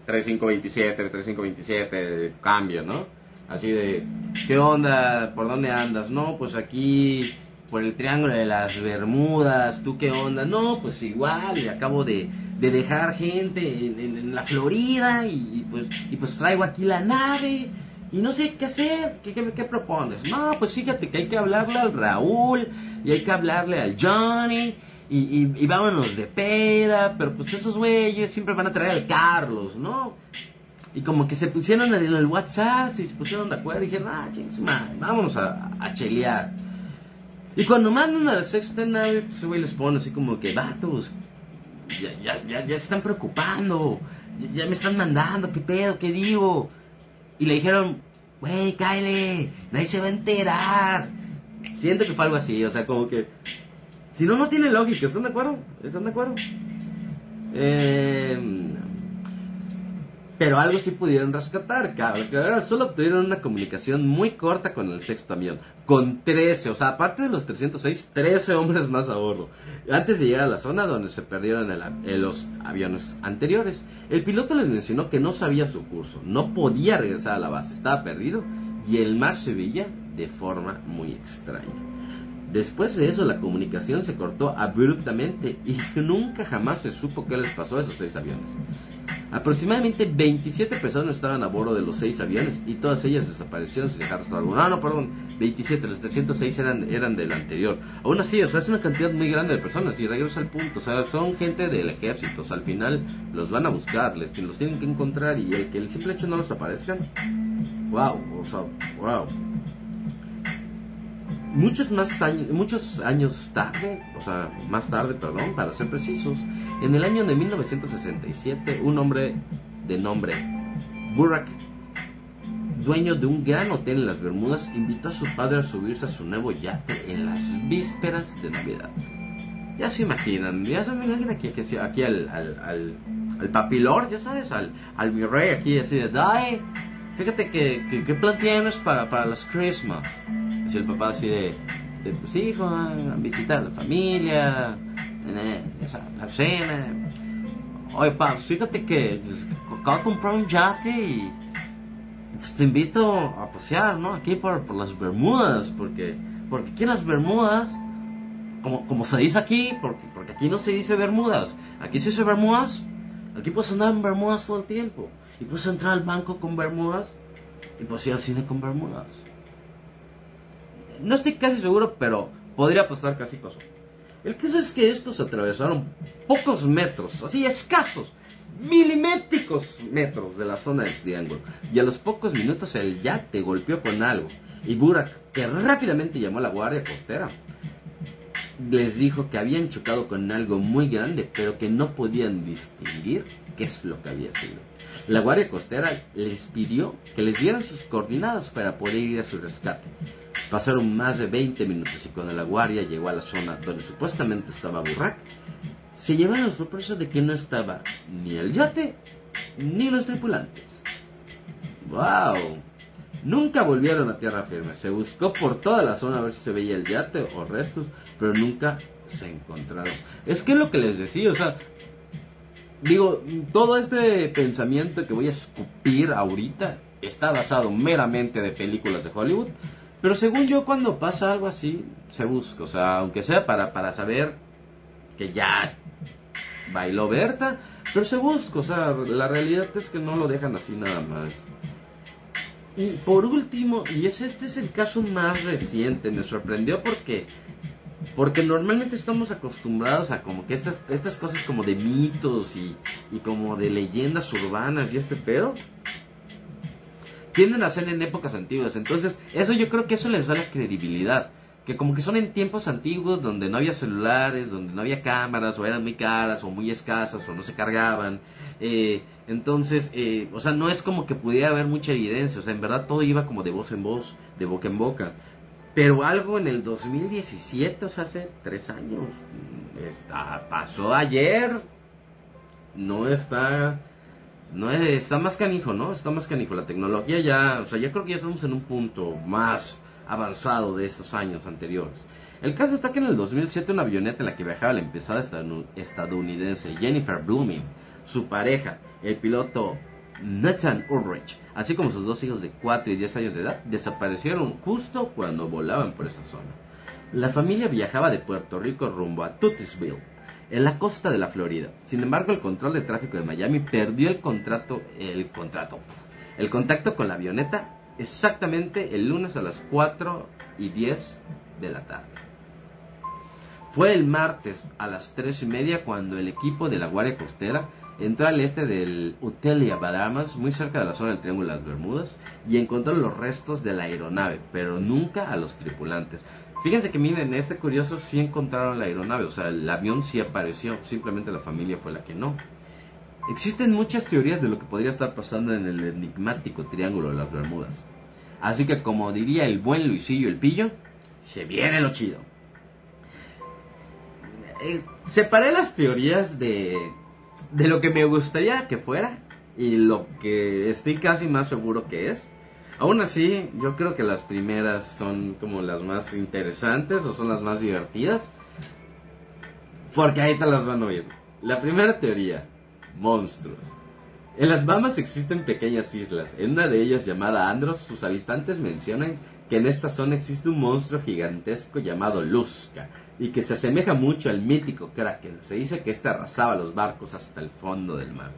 3527, 3527, cambio, ¿no? Así de, ¿qué onda? ¿Por dónde andas? No, pues aquí por el Triángulo de las Bermudas, ¿tú qué onda? No, pues igual, y acabo de, de dejar gente en, la Florida y, pues, y pues traigo aquí la nave y no sé qué hacer, ¿Qué, qué, propones? No, pues fíjate que hay que hablarle al Raúl y hay que hablarle al Johnny y, y, vámonos de peda, pero pues esos güeyes siempre van a traer al Carlos, ¿no? Y como que se pusieron en el WhatsApp y se pusieron de acuerdo y dijeron, ah, chingos, vámonos a, a chelear. Y cuando mandan a la sexta nave, pues güey les pone así como que, vatos, ya, ya, ya, ya se están preocupando, ya, me están mandando, ¿qué pedo? ¿Qué digo? Y le dijeron, güey, cáele, nadie se va a enterar. Siento que fue algo así, o sea, como que... Si no, no tiene lógica, ¿están de acuerdo? ¿Están de acuerdo? Eh, pero algo sí pudieron rescatar, cabrón. Solo obtuvieron una comunicación muy corta con el sexto avión. Con 13, o sea, aparte de los 306, 13 hombres más a bordo. Antes de llegar a la zona donde se perdieron los aviones anteriores. El piloto les mencionó que no sabía su curso, no podía regresar a la base, estaba perdido y el mar se veía de forma muy extraña. Después de eso la comunicación se cortó abruptamente y nunca jamás se supo qué les pasó a esos seis aviones. Aproximadamente 27 personas estaban a bordo de los seis aviones y todas ellas desaparecieron sin dejar algo. No, no, perdón, 27, los 306 eran, eran del anterior. Aún así, o sea, es una cantidad muy grande de personas y regreso al punto, o sea, son gente del ejército, o sea, al final los van a buscar, los tienen que encontrar y el que el simple hecho no los aparezcan, wow, o sea, wow muchos más años, muchos años tarde, o sea, más tarde, perdón, para ser precisos, en el año de 1967, un hombre de nombre Burak, dueño de un gran hotel en las Bermudas, invitó a su padre a subirse a su nuevo yate en las vísperas de Navidad. Ya se imaginan, ya se imaginan aquí, aquí al, al, al, al papilor, ya sabes, al, al virrey aquí así de, Dai, fíjate que, qué plan tienes para, para las Christmas el papá así de, de pues visitar la familia, la cena. Oye, papá, fíjate que pues, acabo de comprar un yate y pues, te invito a pasear, ¿no? Aquí por, por las Bermudas, porque, porque aquí en las Bermudas, como, como se dice aquí, porque, porque aquí no se dice Bermudas, aquí se dice Bermudas, aquí puedes andar en Bermudas todo el tiempo, y puedes entrar al banco con Bermudas, y puedes ir al cine con Bermudas no estoy casi seguro, pero podría apostar casi pasó. El caso es que estos atravesaron pocos metros, así escasos, milimétricos metros de la zona del triángulo. Y a los pocos minutos el yate golpeó con algo. Y Burak, que rápidamente llamó a la guardia costera, les dijo que habían chocado con algo muy grande, pero que no podían distinguir qué es lo que había sido. La guardia costera les pidió que les dieran sus coordinadas para poder ir a su rescate. Pasaron más de 20 minutos y cuando la guardia llegó a la zona donde supuestamente estaba Burrak, se llevaron la sorpresa de que no estaba ni el yate ni los tripulantes. ¡Wow! Nunca volvieron a tierra firme. Se buscó por toda la zona a ver si se veía el yate o restos, pero nunca se encontraron. Es que es lo que les decía, o sea, digo, todo este pensamiento que voy a escupir ahorita está basado meramente de películas de Hollywood. Pero según yo, cuando pasa algo así, se busca. O sea, aunque sea para, para saber que ya bailó Berta, pero se busca. O sea, la realidad es que no lo dejan así nada más. Y por último, y es, este es el caso más reciente, me sorprendió porque porque normalmente estamos acostumbrados a como que estas, estas cosas como de mitos y, y como de leyendas urbanas y este pedo tienden a ser en épocas antiguas. Entonces, eso yo creo que eso les da la credibilidad. que como que son en tiempos antiguos donde no había celulares, donde no había cámaras, o eran muy caras, o muy escasas, o no se cargaban. Eh, entonces, eh, o sea, no es como que pudiera haber mucha evidencia, o sea, en verdad todo iba como de voz en voz, de boca en boca. Pero algo en el 2017, o sea, hace tres años, está, pasó ayer, no está, no está más canijo, ¿no? Está más canijo. La tecnología ya, o sea, ya creo que ya estamos en un punto más avanzado de esos años anteriores. El caso está que en el 2007 una avioneta en la que viajaba la empresaria estadounidense Jennifer Blooming, su pareja, el piloto Nathan Ulrich, así como sus dos hijos de 4 y 10 años de edad, desaparecieron justo cuando volaban por esa zona. La familia viajaba de Puerto Rico rumbo a Tutisville, en la costa de la Florida. Sin embargo, el control de tráfico de Miami perdió el contrato, el contacto con la avioneta exactamente el lunes a las 4 y 10 de la tarde. Fue el martes a las 3 y media cuando el equipo de la Guardia Costera entró al este del Utelia Bahamas, muy cerca de la zona del Triángulo de las Bermudas, y encontró los restos de la aeronave, pero nunca a los tripulantes. Fíjense que miren, este curioso sí encontraron la aeronave, o sea, el avión sí apareció, simplemente la familia fue la que no. Existen muchas teorías de lo que podría estar pasando en el enigmático Triángulo de las Bermudas. Así que como diría el buen Luisillo el Pillo, se viene lo chido. Eh, separé las teorías de, de lo que me gustaría que fuera y lo que estoy casi más seguro que es. Aún así, yo creo que las primeras son como las más interesantes o son las más divertidas. Porque ahí te las van a oír. La primera teoría, monstruos. En las Bahamas existen pequeñas islas. En una de ellas, llamada Andros, sus habitantes mencionan que en esta zona existe un monstruo gigantesco llamado Luzca y que se asemeja mucho al mítico Kraken. Se dice que este arrasaba los barcos hasta el fondo del mar.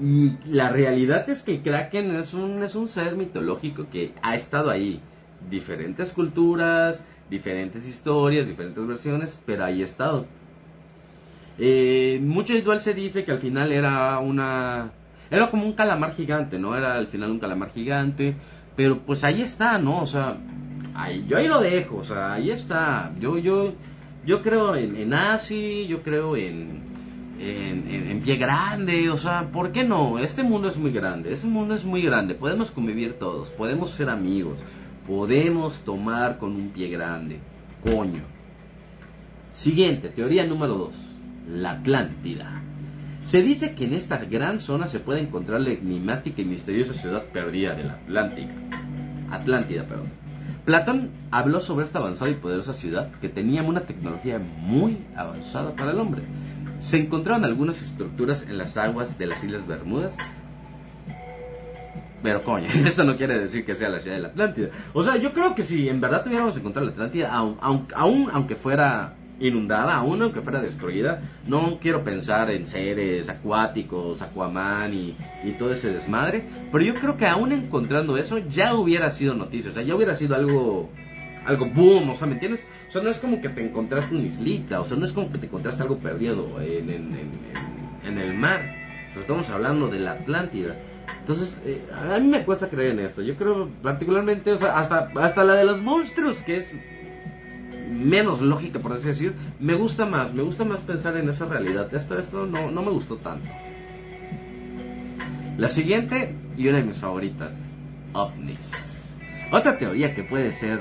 Y la realidad es que Kraken es un, es un ser mitológico que ha estado ahí. Diferentes culturas, diferentes historias, diferentes versiones, pero ahí ha estado. Eh, mucho igual se dice que al final era una era como un calamar gigante, ¿no? Era al final un calamar gigante. Pero pues ahí está, ¿no? O sea, yo ahí lo dejo, o sea, ahí está. Yo, yo, yo creo en, en Asi, yo creo en, en, en, pie grande, o sea, ¿por qué no? Este mundo es muy grande, este mundo es muy grande, podemos convivir todos, podemos ser amigos, podemos tomar con un pie grande, coño. Siguiente, teoría número 2, la Atlántida. Se dice que en esta gran zona se puede encontrar la enigmática y misteriosa ciudad perdida de la Atlántica. Atlántida, perdón. Platón habló sobre esta avanzada y poderosa ciudad que tenía una tecnología muy avanzada para el hombre. Se encontraron algunas estructuras en las aguas de las Islas Bermudas. Pero coño, esto no quiere decir que sea la ciudad de la Atlántida. O sea, yo creo que si en verdad tuviéramos encontrado la Atlántida, aun aunque fuera inundada, aún aunque fuera destruida, no quiero pensar en seres acuáticos, Aquaman y, y, todo ese desmadre, pero yo creo que aún encontrando eso ya hubiera sido noticia, o sea, ya hubiera sido algo, algo boom, o sea, ¿me entiendes? O sea, no es como que te encontraste una islita, o sea, no es como que te encontraste algo perdido en, en, en, el mar, estamos hablando de la Atlántida. Entonces, eh, a mí me cuesta creer en esto. Yo creo particularmente, o sea, hasta, hasta la de los monstruos, que es menos lógica, por así decir, me gusta más, me gusta más pensar en esa realidad. Esto, esto no, no me gustó tanto. La siguiente, y una de mis favoritas, ovnis. Otra teoría que puede ser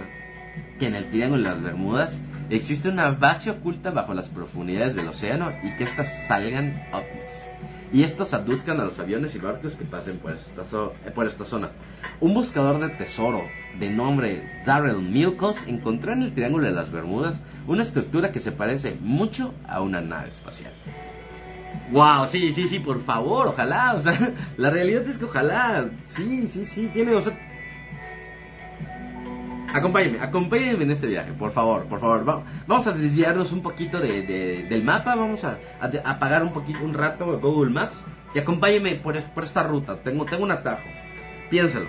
que en el Triángulo de las Bermudas existe una base oculta bajo las profundidades del océano y que éstas salgan ovnis y estos aduzcan a los aviones y barcos que pasen por esta, eh, por esta zona. Un buscador de tesoro de nombre Darrell Milkos encontró en el Triángulo de las Bermudas una estructura que se parece mucho a una nave espacial. Wow, sí, sí, sí, por favor, ojalá, o sea, la realidad es que ojalá, sí, sí, sí, tiene, o sea, Acompáñenme, acompáñenme en este viaje, por favor, por favor. Vamos a desviarnos un poquito de, del mapa, vamos a, apagar un poquito, un rato Google Maps y acompáñenme por, esta ruta. Tengo, tengo un atajo. Piénsalo.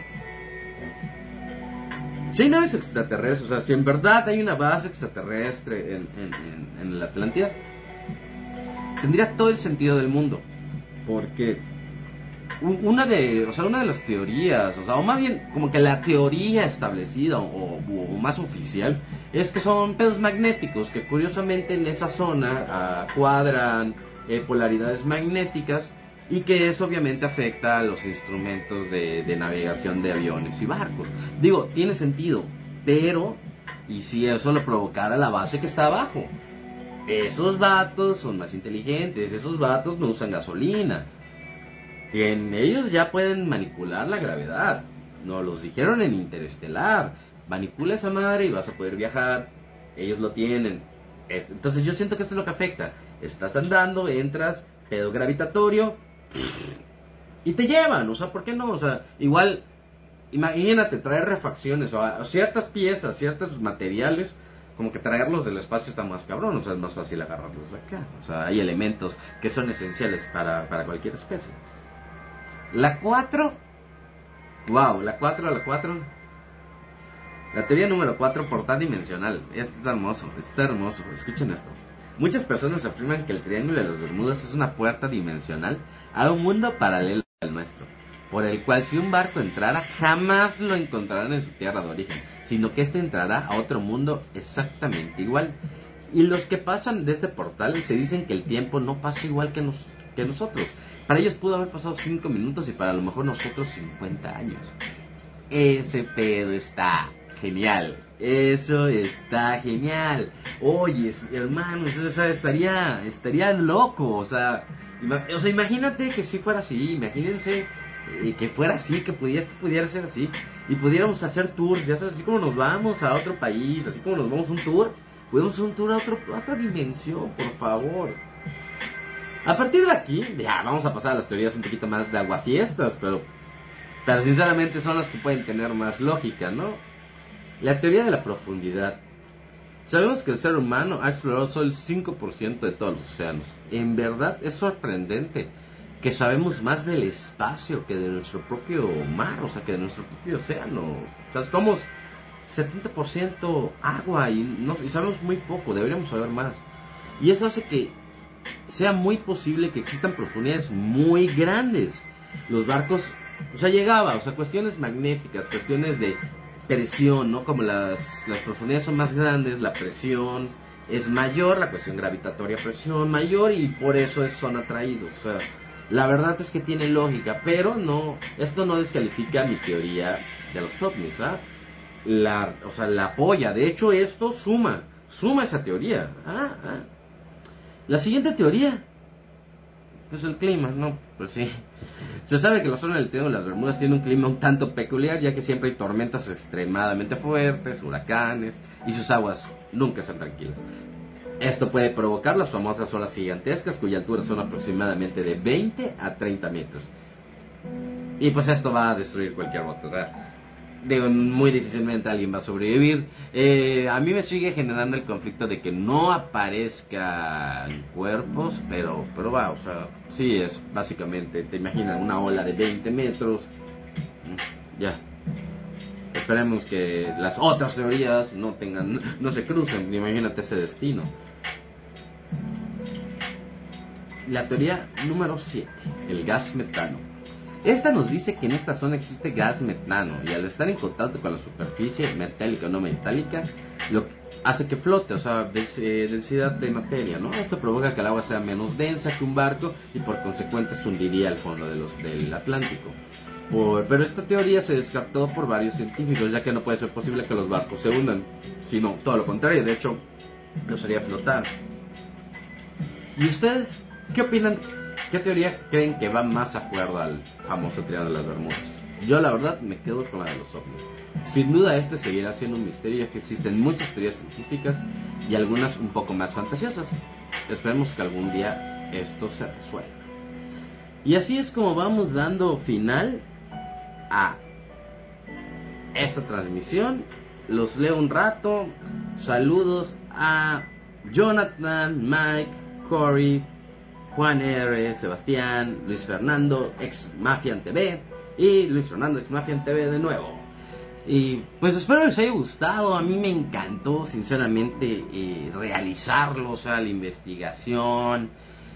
Si hay naves extraterrestres, o sea, si en verdad hay una base extraterrestre en, en, en la Atlántida, tendría todo el sentido del mundo. Porque una de, o sea, una de las teorías, o sea, o más bien como que la teoría establecida o, más oficial es que son pedos magnéticos que curiosamente en esa zona ah, cuadran eh, polaridades magnéticas y que eso obviamente afecta a los instrumentos de, de, navegación de aviones y barcos. Digo, tiene sentido, pero ¿y si eso lo provocara la base que está abajo? Esos vatos son más inteligentes, esos vatos no usan gasolina ellos ya pueden manipular la gravedad. Nos los dijeron en Interestelar. Manipula esa madre y vas a poder viajar. Ellos lo tienen. Entonces yo siento que esto es lo que afecta. Estás andando, entras, pedo gravitatorio y te llevan. O sea, ¿por qué no? O sea, igual, imagínate traer refacciones o, ciertas piezas, ciertos materiales como que traerlos del espacio está más cabrón, o sea, es más fácil agarrarlos de acá. O sea, hay elementos que son esenciales para, para cualquier especie. La 4. Wow, la 4, la 4. La teoría número 4, portal dimensional. Está hermoso, está hermoso. Escuchen esto. Muchas personas afirman que el Triángulo de los Bermudas es una puerta dimensional a un mundo paralelo al nuestro, por el cual si un barco entrara jamás lo encontrarán en su tierra de origen, sino que éste entrará a otro mundo exactamente igual. Y los que pasan de este portal se dicen que el tiempo no pasa igual que, que nosotros, para ellos pudo haber pasado 5 minutos y para lo mejor nosotros 50 años. Ese pedo está genial. Eso está genial. Oye, hermano, eso, estaría, estaría loco. O sea, o sea, imagínate que si fuera así. Imagínense eh, que fuera así, que pudiera, pudiera ser así. Y pudiéramos hacer tours, ya sabes, así como nos vamos a otro país, así como nos vamos a un tour. Podemos hacer un tour a, otro, a otra dimensión, por favor. A partir de aquí, ya vamos a pasar a las teorías un poquito más de aguafiestas, pero, pero sinceramente son las que pueden tener más lógica, ¿no? La teoría de la profundidad. Sabemos que el ser humano ha explorado solo el 5% de todos los océanos. En verdad es sorprendente que sabemos más del espacio que de nuestro propio mar, o sea, que de nuestro propio océano. O sea, somos 70% agua y, no, y sabemos muy poco, deberíamos saber más. Y eso hace que sea muy posible que existan profundidades muy grandes. Los barcos, o sea, llegaba, o sea, cuestiones magnéticas, cuestiones de presión, ¿no? Como las, las profundidades son más grandes, la presión es mayor, la cuestión gravitatoria presión mayor y por eso son atraídos. O sea, la verdad es que tiene lógica, pero no, esto no descalifica mi teoría de los ovnis, ¿ah? La, o sea, la apoya. De hecho, esto suma, suma esa teoría. Ah, ah. La siguiente teoría. Pues el clima, ¿no? Pues sí. Se sabe que la zona del Triángulo de las Bermudas tiene un clima un tanto peculiar, ya que siempre hay tormentas extremadamente fuertes, huracanes, y sus aguas nunca están tranquilas. Esto puede provocar las famosas olas gigantescas, cuya altura son aproximadamente de 20 a 30 metros. Y pues esto va a destruir cualquier bote. O sea, digo, muy difícilmente alguien va a sobrevivir. Eh, a mí me sigue generando el conflicto de que no aparezcan cuerpos, pero, pero va, o sea, sí es básicamente, te imaginas una ola de 20 metros, mm, ya. Esperemos que las otras teorías no tengan, no se crucen, imagínate ese destino. La teoría número 7, el gas metano. Esta nos dice que en esta zona existe gas metano y al estar en contacto con la superficie metálica o no metálica, lo hace que flote, o sea, eh, densidad de materia, ¿no? Esto provoca que el agua sea menos densa que un barco y por consecuente se hundiría al fondo del Atlántico. pero esta teoría se descartó por varios científicos, ya que no puede ser posible que los barcos se hundan, sino todo lo contrario, de hecho, los haría flotar. ¿Y ustedes qué opinan ¿Qué teoría creen que va más acuerdo al famoso Triángulo de las Bermudas? Yo la verdad me quedo con la de los ovnis. Sin duda este seguirá siendo un misterio ya que existen muchas teorías científicas y algunas un poco más fantasiosas. Esperemos que algún día esto se resuelva. Y así es como vamos dando final a esta transmisión. Los leo un rato. Saludos a Jonathan, Mike, Corey, Juan R., Sebastián, Luis Fernando, ex Mafian TV, y Luis Fernando, ex Mafian TV de nuevo. Y pues espero que les haya gustado, a mí me encantó sinceramente eh, realizarlo, o sea, la investigación.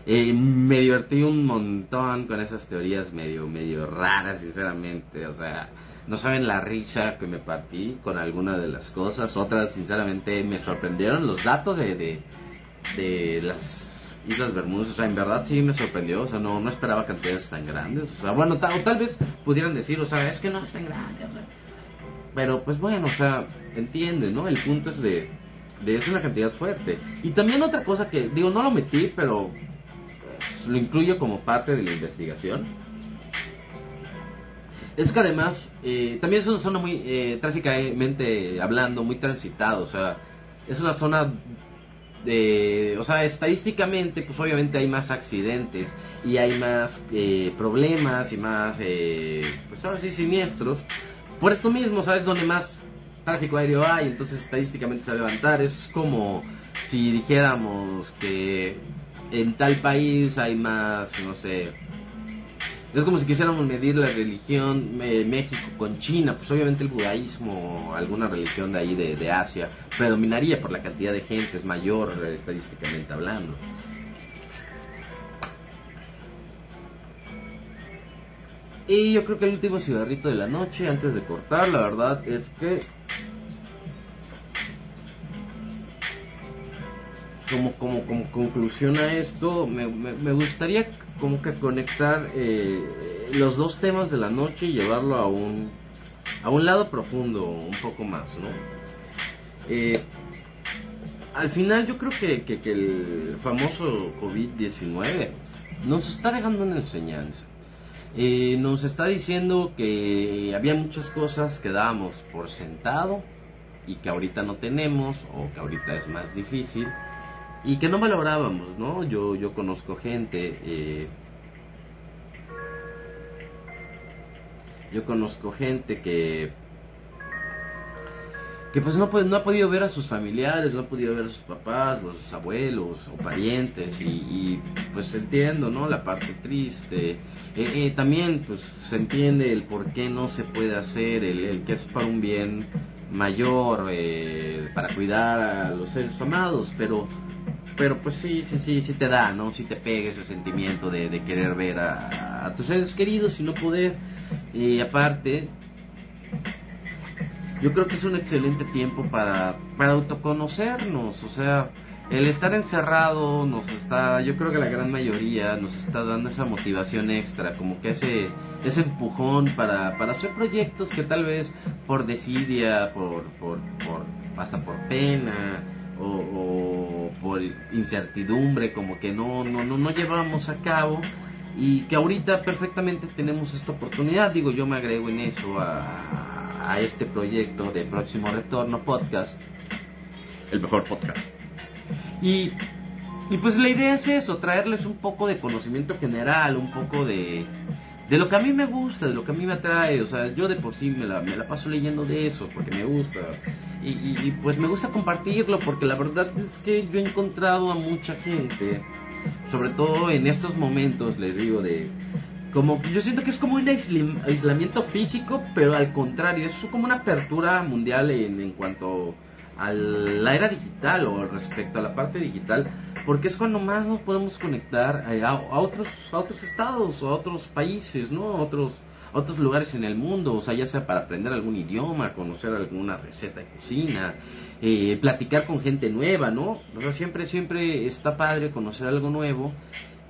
Eh, me divertí un montón con esas teorías medio, medio raras, sinceramente. O sea, no saben la risa que me partí con alguna de las cosas. Otras, sinceramente, me sorprendieron los datos de, de, de las Islas Bermudas. O sea, en verdad sí me sorprendió. O sea, no, no esperaba cantidades tan grandes. O sea, bueno, o tal vez pudieran decir, o sea, es que no es tan grande. O sea. Pero pues bueno, o sea, entiende, ¿no? El punto es de, de es una cantidad fuerte. Y también otra cosa que, digo, no lo metí, pero pues, lo incluyo como parte de la investigación. Es que además, eh, también es una zona muy, eh, trágicamente hablando, muy transitada, o sea, es una zona de, o sea, estadísticamente, pues obviamente hay más accidentes y hay más eh, problemas y más, eh, pues ahora sí, siniestros. Por esto mismo, ¿sabes? Donde más tráfico aéreo hay, entonces estadísticamente se va a levantar. Es como si dijéramos que en tal país hay más, no sé, es como si quisiéramos medir la religión eh, México con China, pues obviamente el budaísmo, alguna religión de ahí de, de Asia, predominaría por la cantidad de gente, es mayor eh, estadísticamente hablando. Y yo creo que el último cigarrito de la noche, antes de cortar, la verdad es que como, como, como conclusión a esto, me, me, me gustaría como que conectar eh, los dos temas de la noche y llevarlo a un, a un lado profundo, un poco más, ¿no? Eh, al final yo creo que, que, el famoso COVID-19 nos está dejando una enseñanza. Eh, nos está diciendo que había muchas cosas que dábamos por sentado y que ahorita no tenemos o que ahorita es más difícil y que no valorábamos, ¿no? Yo, yo conozco gente, eh, yo conozco gente que que pues no, no ha podido ver a sus familiares, no ha podido ver a sus papás, o a sus abuelos o parientes y, y pues entiendo, ¿no? La parte triste. Eh, eh, también pues se entiende el por qué no se puede hacer, el, que es para un bien mayor, para cuidar a los seres amados, pero pero pues sí, sí, sí, sí te da, ¿no? Sí te pega ese sentimiento de, de querer ver a, tus seres queridos y no poder. Y aparte, yo creo que es un excelente tiempo para, para autoconocernos, o sea, el estar encerrado nos está, yo creo que la gran mayoría nos está dando esa motivación extra, como que ese, ese empujón para, para hacer proyectos que tal vez por desidia, por, por, por hasta por pena, o, o, por incertidumbre, como que no, no, no, no llevamos a cabo y que ahorita perfectamente tenemos esta oportunidad. Digo, yo me agrego en eso a, a este proyecto de Próximo Retorno Podcast, el mejor podcast. Y, y pues la idea es eso, traerles un poco de conocimiento general, un poco de, de lo que a mí me gusta, de lo que a mí me atrae. O sea, yo de por sí me la, me la paso leyendo de eso porque me gusta. Y, y, pues me gusta compartirlo porque la verdad es que yo he encontrado a mucha gente, sobre todo en estos momentos, les digo, de... Como, yo siento que es como un aislamiento físico, pero al contrario, es como una apertura mundial en, en cuanto a la era digital o respecto a la parte digital, porque es cuando más nos podemos conectar a, otros, a otros estados o a otros países, ¿no? A otros, otros lugares en el mundo, o sea, ya sea para aprender algún idioma, conocer alguna receta de cocina, eh, platicar con gente nueva, ¿no? O sea, siempre, siempre está padre conocer algo nuevo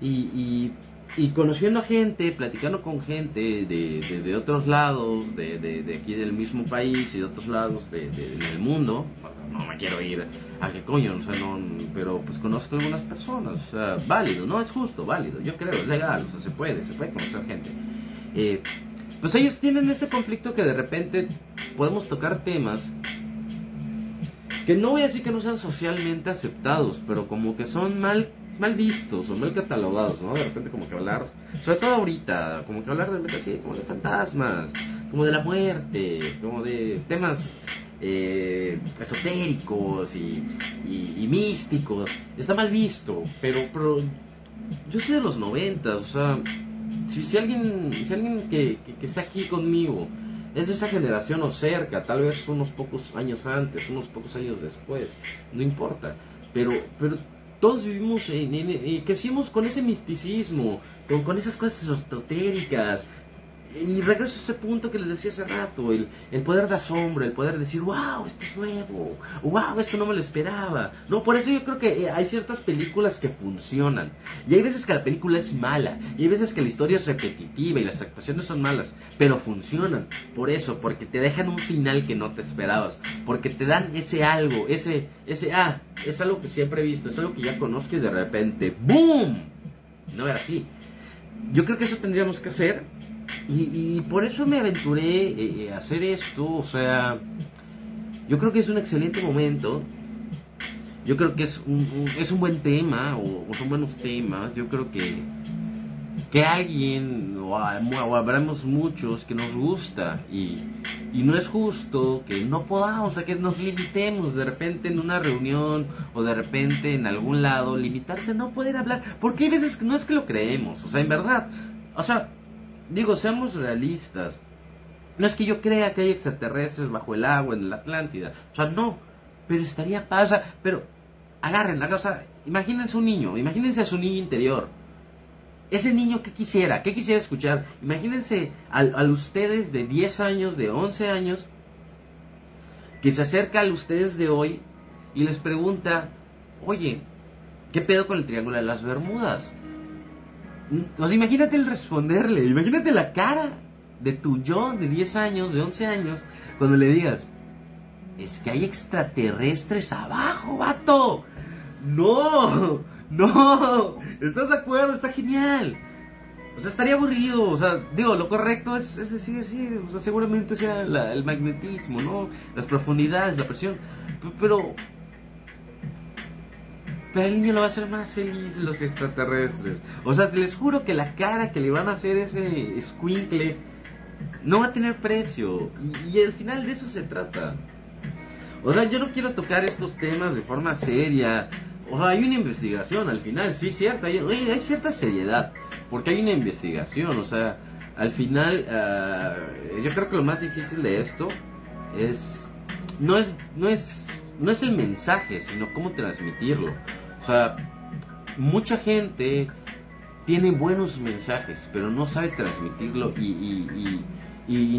y, y, y conociendo a gente, platicando con gente de, de, otros lados, de, de, aquí del mismo país y de otros lados de, del mundo, no me quiero ir a qué coño, o sea, no, pero pues conozco algunas personas, o sea, válido, no es justo, válido, yo creo, es legal, o sea, se puede, se puede conocer gente. Eh, pues ellos tienen este conflicto que de repente podemos tocar temas que no voy a decir que no sean socialmente aceptados, pero como que son mal mal vistos o mal catalogados, ¿no? De repente como que hablar, sobre todo ahorita, como que hablar de así, como de fantasmas, como de la muerte, como de temas eh, esotéricos y, místicos, está mal visto, pero, pero yo soy de los noventas, o sea, si, alguien, si alguien que, que, que está aquí conmigo es de esa generación o cerca, tal vez unos pocos años antes, unos pocos años después, no importa, pero, pero todos vivimos, en, en, crecimos con ese misticismo, con, con esas cosas esotéricas, y regreso a ese punto que les decía hace rato, el, el, poder de asombro, el poder decir, wow, esto es nuevo, wow, esto no me lo esperaba. No, por eso yo creo que eh, hay ciertas películas que funcionan. Y hay veces que la película es mala, y hay veces que la historia es repetitiva y las actuaciones son malas, pero funcionan. Por eso, porque te dejan un final que no te esperabas, porque te dan ese algo, ese, ese, ah, es algo que siempre he visto, es algo que ya conozco y de repente, ¡boom! No era así. Yo creo que eso tendríamos que hacer y, por eso me aventuré eh, a hacer esto, o sea, yo creo que es un excelente momento. Yo creo que es un, es un buen tema, o, son buenos temas. Yo creo que, que alguien, o, o muchos que nos gusta, y, y no es justo que no podamos, o sea, que nos limitemos de repente en una reunión o de repente en algún lado, limitarte a no poder hablar. Porque hay veces que no es que lo creemos, o sea, en verdad, o sea, digo, seamos realistas. No es que yo crea que hay extraterrestres bajo el agua en la Atlántida. O sea, no. Pero estaría pasa. Pero agarren la sea, Imagínense un niño. Imagínense a su niño interior. Ese niño que quisiera, ¿qué quisiera escuchar? Imagínense a, a ustedes de 10 años, de 11 años, que se acerca a ustedes de hoy y les pregunta, oye, ¿qué pedo con el Triángulo de las Bermudas? O sea, imagínate el responderle, imagínate la cara de tu yo de 10 años, de 11 años, cuando le digas, es que hay extraterrestres abajo, vato. No, no, ¿estás de acuerdo? Está genial. O sea, estaría aburrido, o sea, digo, lo correcto es, decir, sí, o sea, seguramente sea el magnetismo, ¿no? Las profundidades, la presión, pero pero el niño lo va a hacer más feliz los extraterrestres. O sea, les juro que la cara que le van a hacer ese squinkle no va a tener precio. Y, al final de eso se trata. O sea, yo no quiero tocar estos temas de forma seria. O sea, hay una investigación al final, sí, cierto. Hay, hay cierta seriedad. Porque hay una investigación. O sea, al final, ah, yo creo que lo más difícil de esto es. No es, no es no es el mensaje, sino cómo transmitirlo. Sea, mucha gente tiene buenos mensajes, pero no sabe transmitirlo y,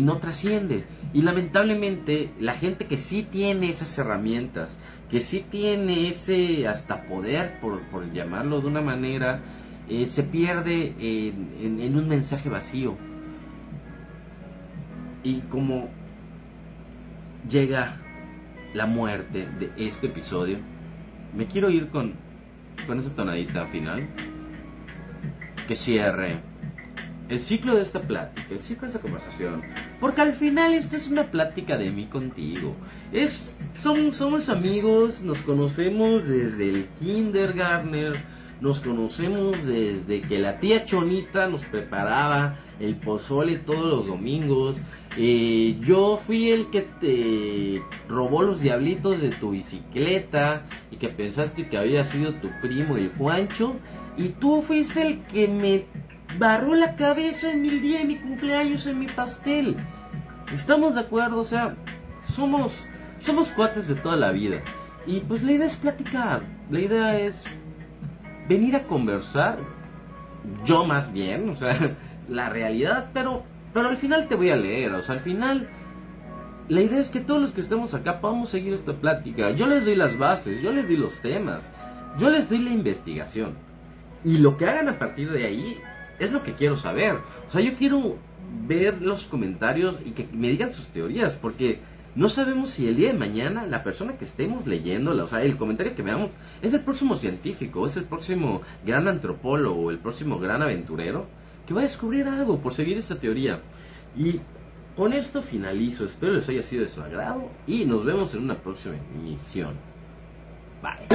no trasciende. Y lamentablemente la gente que sí tiene esas herramientas, que sí tiene ese hasta poder, por, llamarlo de una manera, eh, se pierde en un mensaje vacío. Y como llega la muerte de este episodio, me quiero ir con, con esa tonadita final que cierre el ciclo de esta plática, el ciclo de esta conversación. Porque al final esta es una plática de mí contigo. Es, somos, somos amigos, nos conocemos desde el kindergarten nos conocemos desde que la tía Chonita nos preparaba el pozole todos los domingos. Eh, yo fui el que te robó los diablitos de tu bicicleta y que pensaste que había sido tu primo el Juancho. Y tú fuiste el que me barró la cabeza en mi día de mi cumpleaños en mi pastel. ¿Estamos de acuerdo? O sea, somos, somos cuates de toda la vida. Y pues la idea es platicar. La idea es venir a conversar, yo más bien, o sea, la realidad, pero, pero al final te voy a leer, o sea, al final la idea es que todos los que estemos acá podamos seguir esta plática. Yo les doy las bases, yo les doy los temas, yo les doy la investigación. Y lo que hagan a partir de ahí es lo que quiero saber. O sea, yo quiero ver los comentarios y que me digan sus teorías, porque no sabemos si el día de mañana la persona que estemos leyéndola, o sea, el comentario que veamos, es el próximo científico, es el próximo gran antropólogo, el próximo gran aventurero, que va a descubrir algo por seguir esta teoría. Y con esto finalizo, espero les haya sido de su agrado y nos vemos en una próxima emisión. Bye.